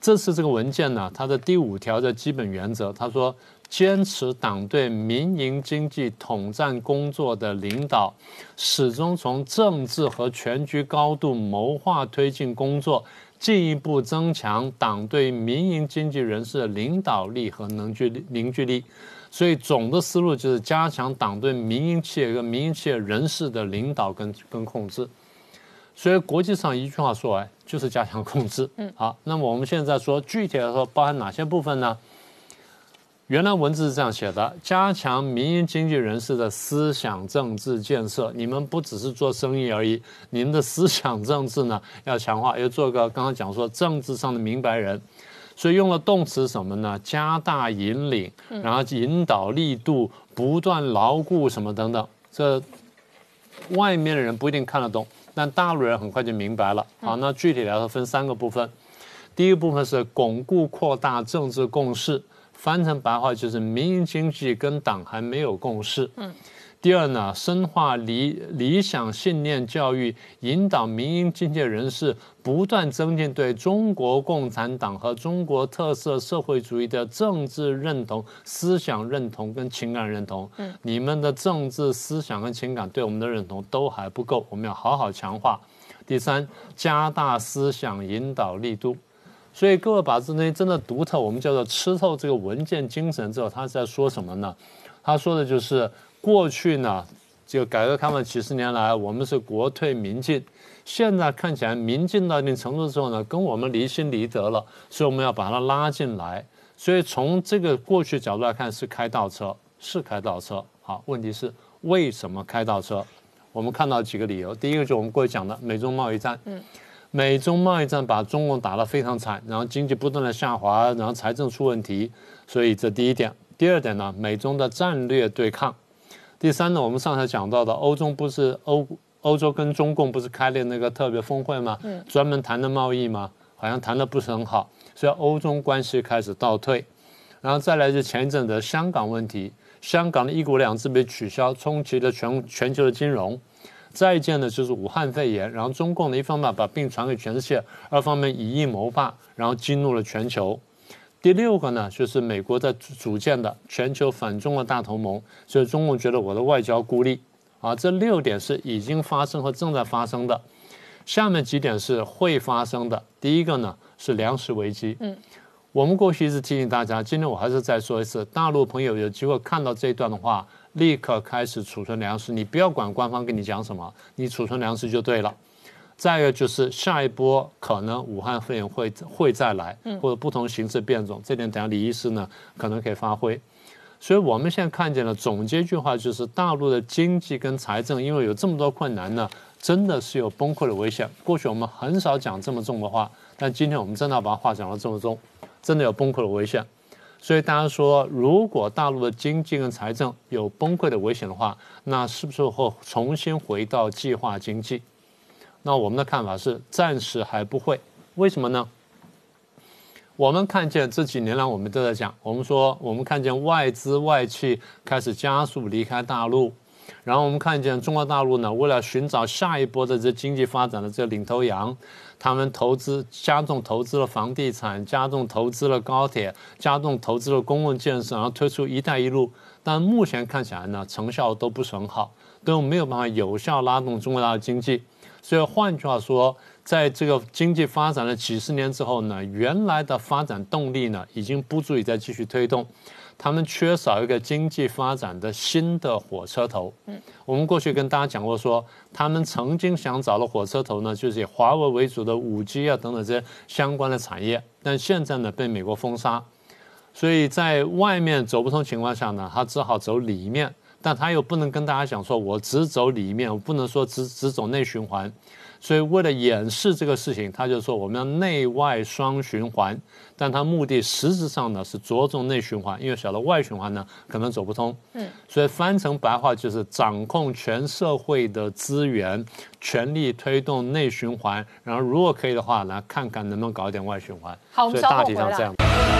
S11: 这次这个文件呢，它的第五条的基本原则，他说。坚持党对民营经济统战工作的领导，始终从政治和全局高度谋划推进工作，进一步增强党对民营经济人士的领导力和凝聚凝聚力。所以总的思路就是加强党对民营企业跟民营企业人士的领导跟跟控制。所以国际上一句话说完，就是加强控制。嗯，好，那么我们现在说具体来说，包含哪些部分呢？原来文字是这样写的：加强民营经济人士的思想政治建设。你们不只是做生意而已，你们的思想政治呢要强化，要做个刚刚讲说政治上的明白人。所以用了动词什么呢？加大引领，然后引导力度不断牢固什么等等。这外面的人不一定看得懂，但大陆人很快就明白了。好，那具体来说分三个部分。第一个部分是巩固扩大政治共识。翻成白话就是民营经济跟党还没有共识。嗯，第二呢，深化理理想信念教育，引导民营经济人士不断增进对中国共产党和中国特色社会主义的政治认同、思想认同跟情感认同。嗯，你们的政治思想跟情感对我们的认同都还不够，我们要好好强化。第三，加大思想引导力度。所以各位把这东西真的读透，我们叫做吃透这个文件精神之后，他是在说什么呢？他说的就是过去呢，就改革开放几十年来，我们是国退民进，现在看起来民进到一定程度之后呢，跟我们离心离德了，所以我们要把它拉进来。所以从这个过去角度来看，是开倒车，是开倒车。好，问题是为什么开倒车？我们看到几个理由，第一个就是我们过去讲的美中贸易战。嗯。美中贸易战把中共打得非常惨，然后经济不断的下滑，然后财政出问题，所以这第一点。第二点呢，美中的战略对抗。第三呢，我们上次讲到的，欧洲不是欧欧洲跟中共不是开了那个特别峰会吗？嗯。专门谈的贸易吗？好像谈的不是很好，所以欧中关系开始倒退。然后再来就前一阵的香港问题，香港的一国两制被取消，冲击了全全球的金融。再一件呢，就是武汉肺炎，然后中共的一方面把病传给全世界，二方面以疫谋霸，然后激怒了全球。第六个呢，就是美国在组建的全球反中国大同盟，所以中共觉得我的外交孤立。啊，这六点是已经发生和正在发生的。下面几点是会发生的。第一个呢是粮食危机。嗯，我们过去一直提醒大家，今天我还是再说一次，大陆朋友有机会看到这一段的话。立刻开始储存粮食，你不要管官方跟你讲什么，你储存粮食就对了。再一个就是下一波可能武汉肺炎会会再来，或者不同形式变种，这点等下李医师呢可能可以发挥。所以我们现在看见了，总结一句话就是大陆的经济跟财政，因为有这么多困难呢，真的是有崩溃的危险。过去我们很少讲这么重的话，但今天我们真的要把话讲到这么重，真的有崩溃的危险。所以大家说，如果大陆的经济跟财政有崩溃的危险的话，那是不是会重新回到计划经济？那我们的看法是，暂时还不会。为什么呢？我们看见这几年来，我们都在讲，我们说我们看见外资外企开始加速离开大陆，然后我们看见中国大陆呢，为了寻找下一波的这经济发展的这领头羊，他们投资加重投资了房地产，加重投资了高铁，加重投资了公共建设，然后推出“一带一路”，但目前看起来呢，成效都不是很好，都没有办法有效拉动中国大陆经济。所以换句话说，在这个经济发展了几十年之后呢，原来的发展动力呢，已经不足以再继续推动，他们缺少一个经济发展的新的火车头。嗯，我们过去跟大家讲过说，他们曾经想找的火车头呢，就是以华为为主的五 G 啊等等这些相关的产业，但现在呢被美国封杀，所以在外面走不通情况下呢，他只好走里面，但他又不能跟大家讲说，我只走里面，我不能说只只走内循环。所以为了掩饰这个事情，他就说我们要内外双循环，但他目的实质上呢是着重内循环，因为晓得外循环呢可能走不通。嗯，所以翻成白话就是掌控全社会的资源，全力推动内循环，然后如果可以的话，来看看能不能搞一点外循环。
S1: 好，我们
S11: 所以大
S1: 稍后回来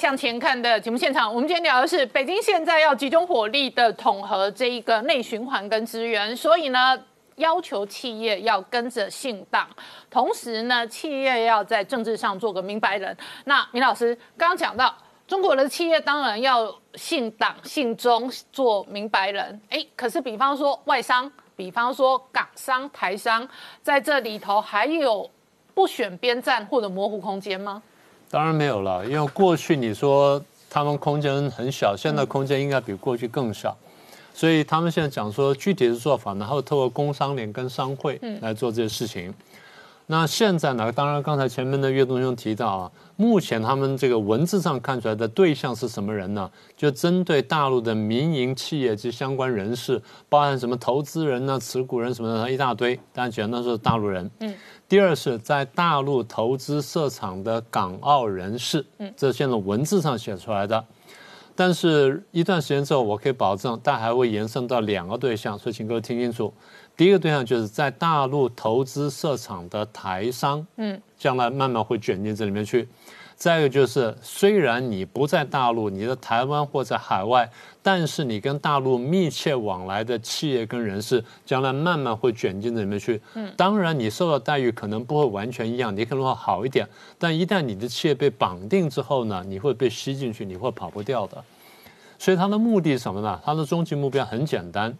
S1: 向前看》的节目现场。我们今天聊的是北京现在要集中火力的统合这一个内循环跟资源，所以呢，要求企业要跟着姓党，同时呢，企业要在政治上做个明白人。那明老师刚刚讲到，中国的企业当然要姓党、姓中，做明白人。哎，可是比方说外商，比方说港商、台商，在这里头还有不选边站或者模糊空间吗？
S11: 当然没有了，因为过去你说他们空间很小，现在空间应该比过去更小，所以他们现在讲说具体的做法呢，还有透过工商联跟商会来做这些事情。那现在呢？当然，刚才前面的岳东兄提到啊，目前他们这个文字上看出来的对象是什么人呢？就针对大陆的民营企业及相关人士，包含什么投资人呢、持股人什么的一大堆，但简单说是大陆人。嗯。第二是在大陆投资设厂的港澳人士，嗯，这现在文字上写出来的。但是，一段时间之后，我可以保证，但还会延伸到两个对象，所以请各位听清楚。第一个对象就是在大陆投资设厂的台商，嗯，将来慢慢会卷进这里面去。再一个就是，虽然你不在大陆，你在台湾或在海外，但是你跟大陆密切往来的企业跟人士，将来慢慢会卷进这里面去。嗯，当然你受到待遇可能不会完全一样，你可能会好一点，但一旦你的企业被绑定之后呢，你会被吸进去，你会跑不掉的。所以它的目的是什么呢？它的终极目标很简单。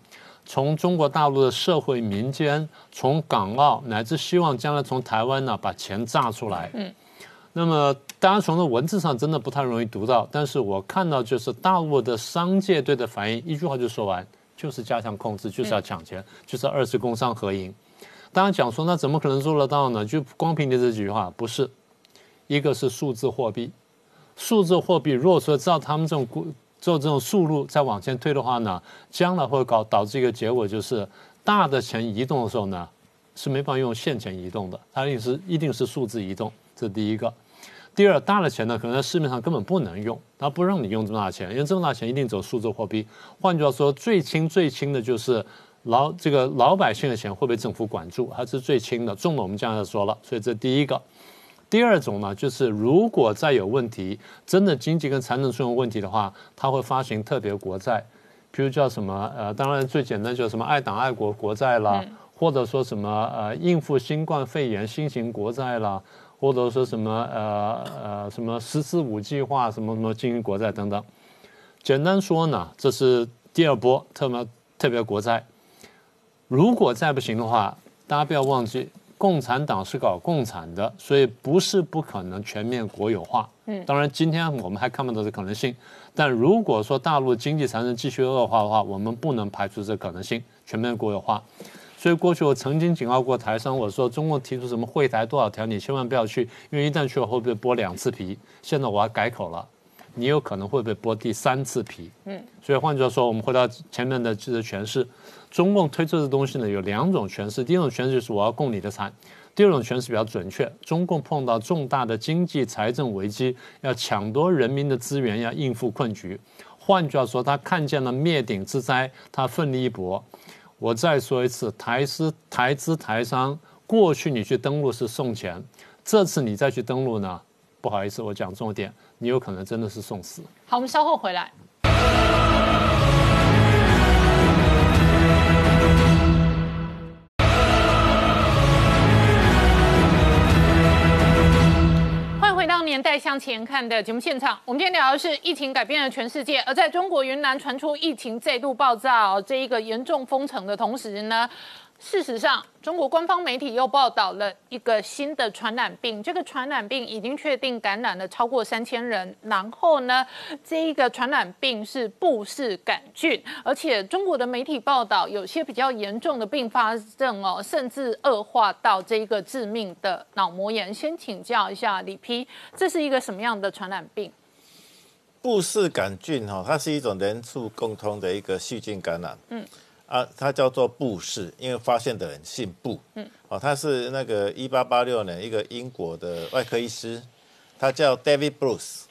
S11: 从中国大陆的社会民间，从港澳乃至希望将来从台湾呢把钱榨出来。嗯，那么当然从这文字上真的不太容易读到，但是我看到就是大陆的商界对的反应，一句话就说完，就是加强控制，就是要抢钱，就是二次工商合营。当然讲说那怎么可能做得到呢？就光凭你这几句话，不是，一个是数字货币，数字货币如果说照他们这种估。做这种速度再往前推的话呢，将来会搞导致一个结果，就是大的钱移动的时候呢，是没办法用现钱移动的，它一定是一定是数字移动，这是第一个。第二，大的钱呢，可能在市面上根本不能用，它不让你用这么大钱，因为这么大钱一定走数字货币。换句话说，最轻最轻的就是老这个老百姓的钱会被政府管住，它是最轻的，重的我们将来说了。所以这第一个。第二种呢，就是如果再有问题，真的经济跟财政出现问题的话，它会发行特别国债，比如叫什么呃，当然最简单就是什么爱党爱国国债啦，或者说什么呃应付新冠肺炎新型国债啦，或者说什么呃呃什么“十四五”计划什么什么经营国债等等。简单说呢，这是第二波特别特别国债。如果再不行的话，大家不要忘记。共产党是搞共产的，所以不是不可能全面国有化。嗯，当然今天我们还看不到这可能性。但如果说大陆经济财政继续恶化的话，我们不能排除这可能性，全面国有化。所以过去我曾经警告过台商，我说中共提出什么会台多少条，你千万不要去，因为一旦去了会被剥两次皮。现在我要改口了，你有可能会被剥第三次皮。嗯，所以换句话说，我们回到前面的这个诠释。中共推出的东西呢，有两种诠释。第一种诠释就是我要供你的产，第二种诠释比较准确。中共碰到重大的经济财政危机，要抢夺人民的资源，要应付困局。换句话说，他看见了灭顶之灾，他奋力一搏。我再说一次，台资台资台商，过去你去登录是送钱，这次你再去登录呢，不好意思，我讲重点，你有可能真的是送死。
S1: 好，我们稍后回来。到《年代向前看》的节目现场。我们今天聊的是疫情改变了全世界，而在中国云南传出疫情再度爆炸，这一个严重封城的同时呢，事实上，中国官方媒体又报道了一个新的传染病，这个传染病已经确定感染了超过三千人。然后呢，这一个传染病是布氏杆菌，而且中国的媒体报道，有些比较严重的并发症哦，甚至恶化到这一个致命的脑膜炎。先请教一下李批，这是一个什么样的传染病？
S7: 布氏杆菌哈，它是一种人畜共通的一个细菌感染。嗯。啊，他叫做布氏，因为发现的人姓布。嗯，哦，他是那个一八八六年一个英国的外科医师，他叫 David Bruce，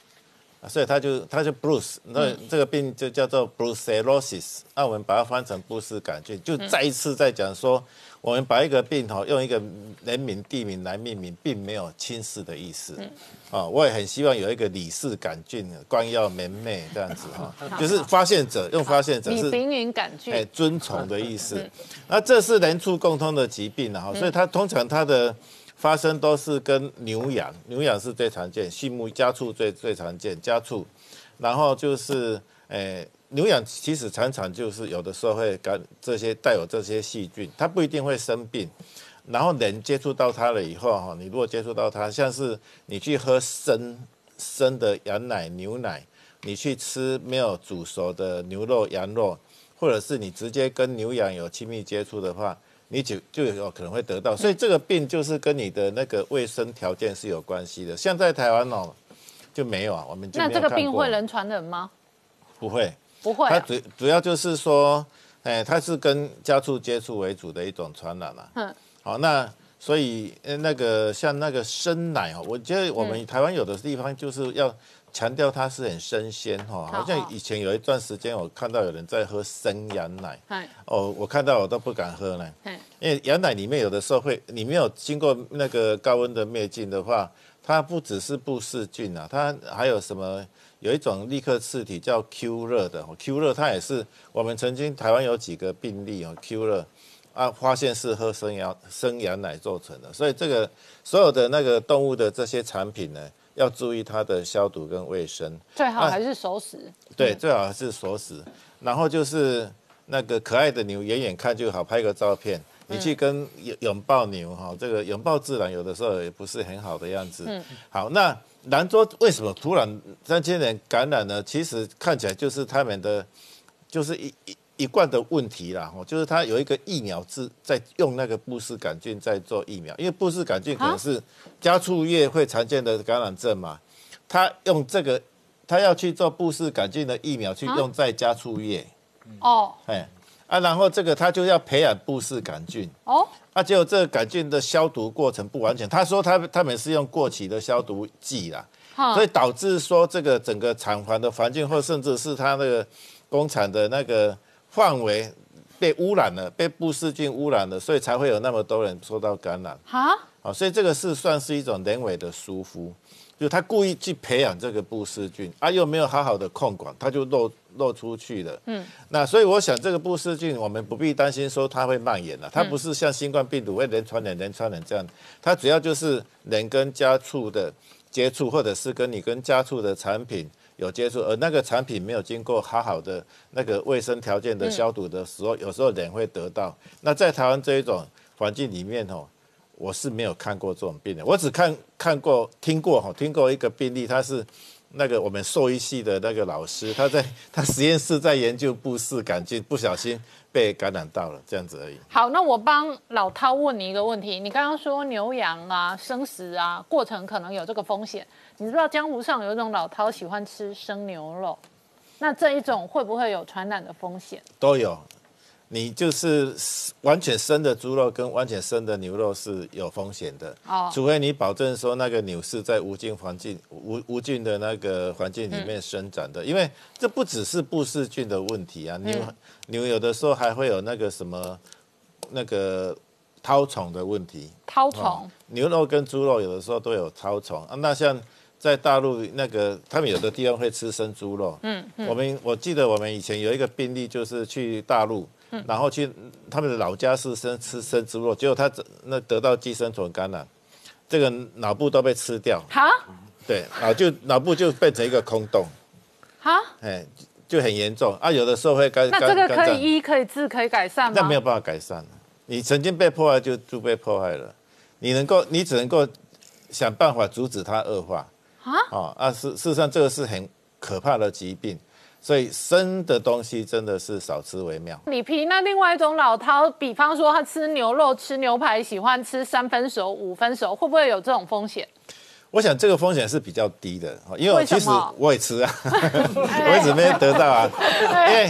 S7: 啊所以他就他就 Bruce，那这个病就叫做 Brucellosis，那我们把它翻成布氏杆菌，就再一次在讲说。我们把一个病哈用一个人名地名来命名，并没有轻视的意思。嗯，啊，我也很希望有一个李氏杆菌、光耀门楣这样子哈，就是发现者用发现者是
S1: 李云杆菌，哎，
S7: 尊崇的意思。那这是人畜共通的疾病哈，所以它通常它的发生都是跟牛羊，牛羊是最常见，畜牧家畜最最常见家畜，然后就是诶。牛羊其实常常就是有的时候会感这些带有这些细菌，它不一定会生病。然后人接触到它了以后哈，你如果接触到它，像是你去喝生生的羊奶、牛奶，你去吃没有煮熟的牛肉、羊肉，或者是你直接跟牛羊有亲密接触的话，你就就有可能会得到。所以这个病就是跟你的那个卫生条件是有关系的。像在台湾哦就没有啊，我们
S1: 那这个病会人传人吗？
S7: 不会。
S1: 不会，
S7: 它主主要就是说，哎，它是跟家畜接触为主的一种传染嘛。嗯，好，那所以那个像那个生奶哦，我觉得我们台湾有的地方就是要强调它是很生鲜哈。好像以前有一段时间我看到有人在喝生羊奶，哦，我看到我都不敢喝呢。因为羊奶里面有的时候会，你没有经过那个高温的灭菌的话，它不只是布氏菌啊，它还有什么？有一种立刻刺体叫 Q 热的，Q 热它也是我们曾经台湾有几个病例哦，Q 热啊发现是喝生羊生羊奶做成的，所以这个所有的那个动物的这些产品呢，要注意它的消毒跟卫生，
S1: 最好还是熟食。
S7: 对，最好还是熟食。然后就是那个可爱的牛，远远看就好，拍个照片。你去跟拥拥抱牛哈，这个拥抱自然有的时候也不是很好的样子。嗯，好，那。兰州为什么突然三千人感染呢？其实看起来就是他们的，就是一一一贯的问题啦。哦，就是他有一个疫苗是在用那个布氏杆菌在做疫苗，因为布氏杆菌可能是家畜业会常见的感染症嘛。他用这个，他要去做布氏杆菌的疫苗，去用在家畜业。哦，哎。啊，然后这个他就要培养布氏杆菌哦，啊，结果这个杆菌的消毒过程不完全。他说他他们是用过期的消毒剂啦，所以导致说这个整个厂房的环境，或甚至是他那个工厂的那个范围被污染了，被布氏菌污染了，所以才会有那么多人受到感染。哈，啊，所以这个是算是一种人为的疏忽。就他故意去培养这个布氏菌，啊，又没有好好的控管，他就漏漏出去了。嗯，那所以我想，这个布氏菌我们不必担心说它会蔓延了，它不是像新冠病毒会人传人、人传人这样，它主要就是人跟家畜的接触，或者是跟你跟家畜的产品有接触，而那个产品没有经过好好的那个卫生条件的消毒的时候，有时候人会得到。那在台湾这一种环境里面哦。我是没有看过这种病人，我只看看过、听过哈，听过一个病例，他是那个我们兽医系的那个老师，他在他实验室在研究布氏杆菌，不小心被感染到了，这样子而已。
S1: 好，那我帮老涛问你一个问题，你刚刚说牛羊啊、生食啊，过程可能有这个风险，你知道江湖上有一种老涛喜欢吃生牛肉，那这一种会不会有传染的风险？
S7: 都有。你就是完全生的猪肉跟完全生的牛肉是有风险的，
S1: 哦。
S7: 除非你保证说那个牛是在无菌环境、无无菌的那个环境里面生长的，因为这不只是布氏菌的问题啊，牛、牛有的时候还会有那个什么那个绦虫的问题，
S1: 绦虫，
S7: 牛肉跟猪肉有的时候都有绦虫。啊。那像在大陆那个，他们有的地方会吃生猪肉。嗯，我们我记得我们以前有一个病例，就是去大陆，然后去他们的老家是生吃生猪肉，结果他那得到寄生虫感染，这个脑部都被吃掉，
S1: 好
S7: 对，脑就脑部就变成一个空洞，
S1: 好，
S7: 哎，就很严重。啊。有的时候会肝
S1: 那这个可以医可以治可以改善吗？
S7: 那没有办法改善你曾经被迫害就就被迫害了，你能够你只能够想办法阻止它恶化。
S1: 啊
S7: 哦啊，事事实上这个是很可怕的疾病，所以生的东西真的是少吃为妙。
S1: 你皮，那另外一种老饕，比方说他吃牛肉、吃牛排，喜欢吃三分熟、五分熟，会不会有这种风险？
S7: 我想这个风险是比较低的，哦因为其实我也吃啊，我一直没得到啊，因为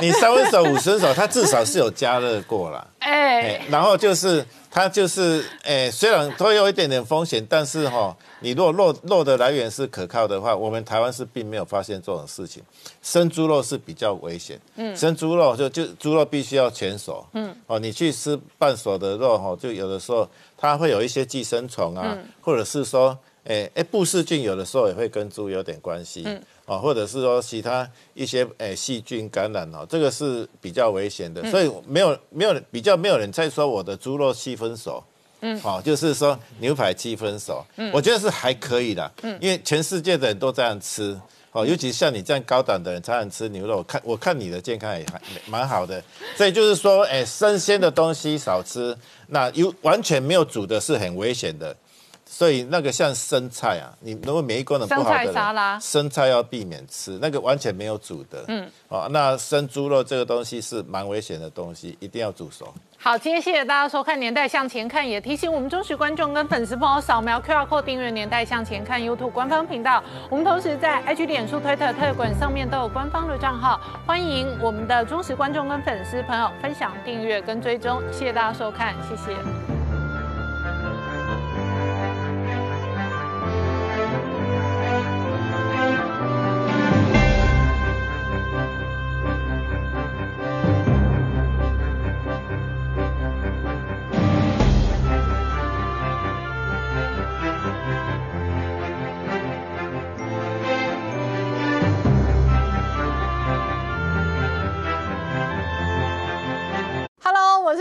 S7: 你三分熟、五分熟，它至少是有加热过啦。
S1: 哎、
S7: 哎，然后就是它就是，诶，虽然都有一点点风险，但是哈、你如果肉肉的来源是可靠的话，我们台湾是并没有发现这种事情。生猪肉是比较危险，嗯，生猪肉就就猪肉必须要全熟，嗯，哦，你去吃半熟的肉哈、就有的时候它会有一些寄生虫啊，或者是说，哎哎，布氏菌有的时候也会跟猪有点关系，嗯。哦，或者是说其他一些诶细菌感染哦，这个是比较危险的，所以没有没有比较没有人在说我的猪肉七分熟，嗯，哦，就是说牛排七分熟，嗯，我觉得是还可以的，嗯，因为全世界的人都这样吃，哦，尤其像你这样高档的人常常吃牛肉，看我看你的健康也还蛮好的，所以就是说，哎，生鲜的东西少吃，那有完全没有煮的是很危险的。所以那个像生菜啊，你如果免疫功能不好的
S1: 生菜，沙拉
S7: 生菜要避免吃，那个完全没有煮的。嗯，哦，那生猪肉这个东西是蛮危险的东西，一定要煮熟。
S1: 好，今天谢谢大家收看《年代向前看》，也提醒我们忠实观众跟粉丝朋友扫描 QR code 订阅《年代向前看》YouTube 官方频道。我们同时在 IG、脸书、推特、特管上面都有官方的账号，欢迎我们的忠实观众跟粉丝朋友分享、订阅跟追踪。谢谢大家收看，谢谢。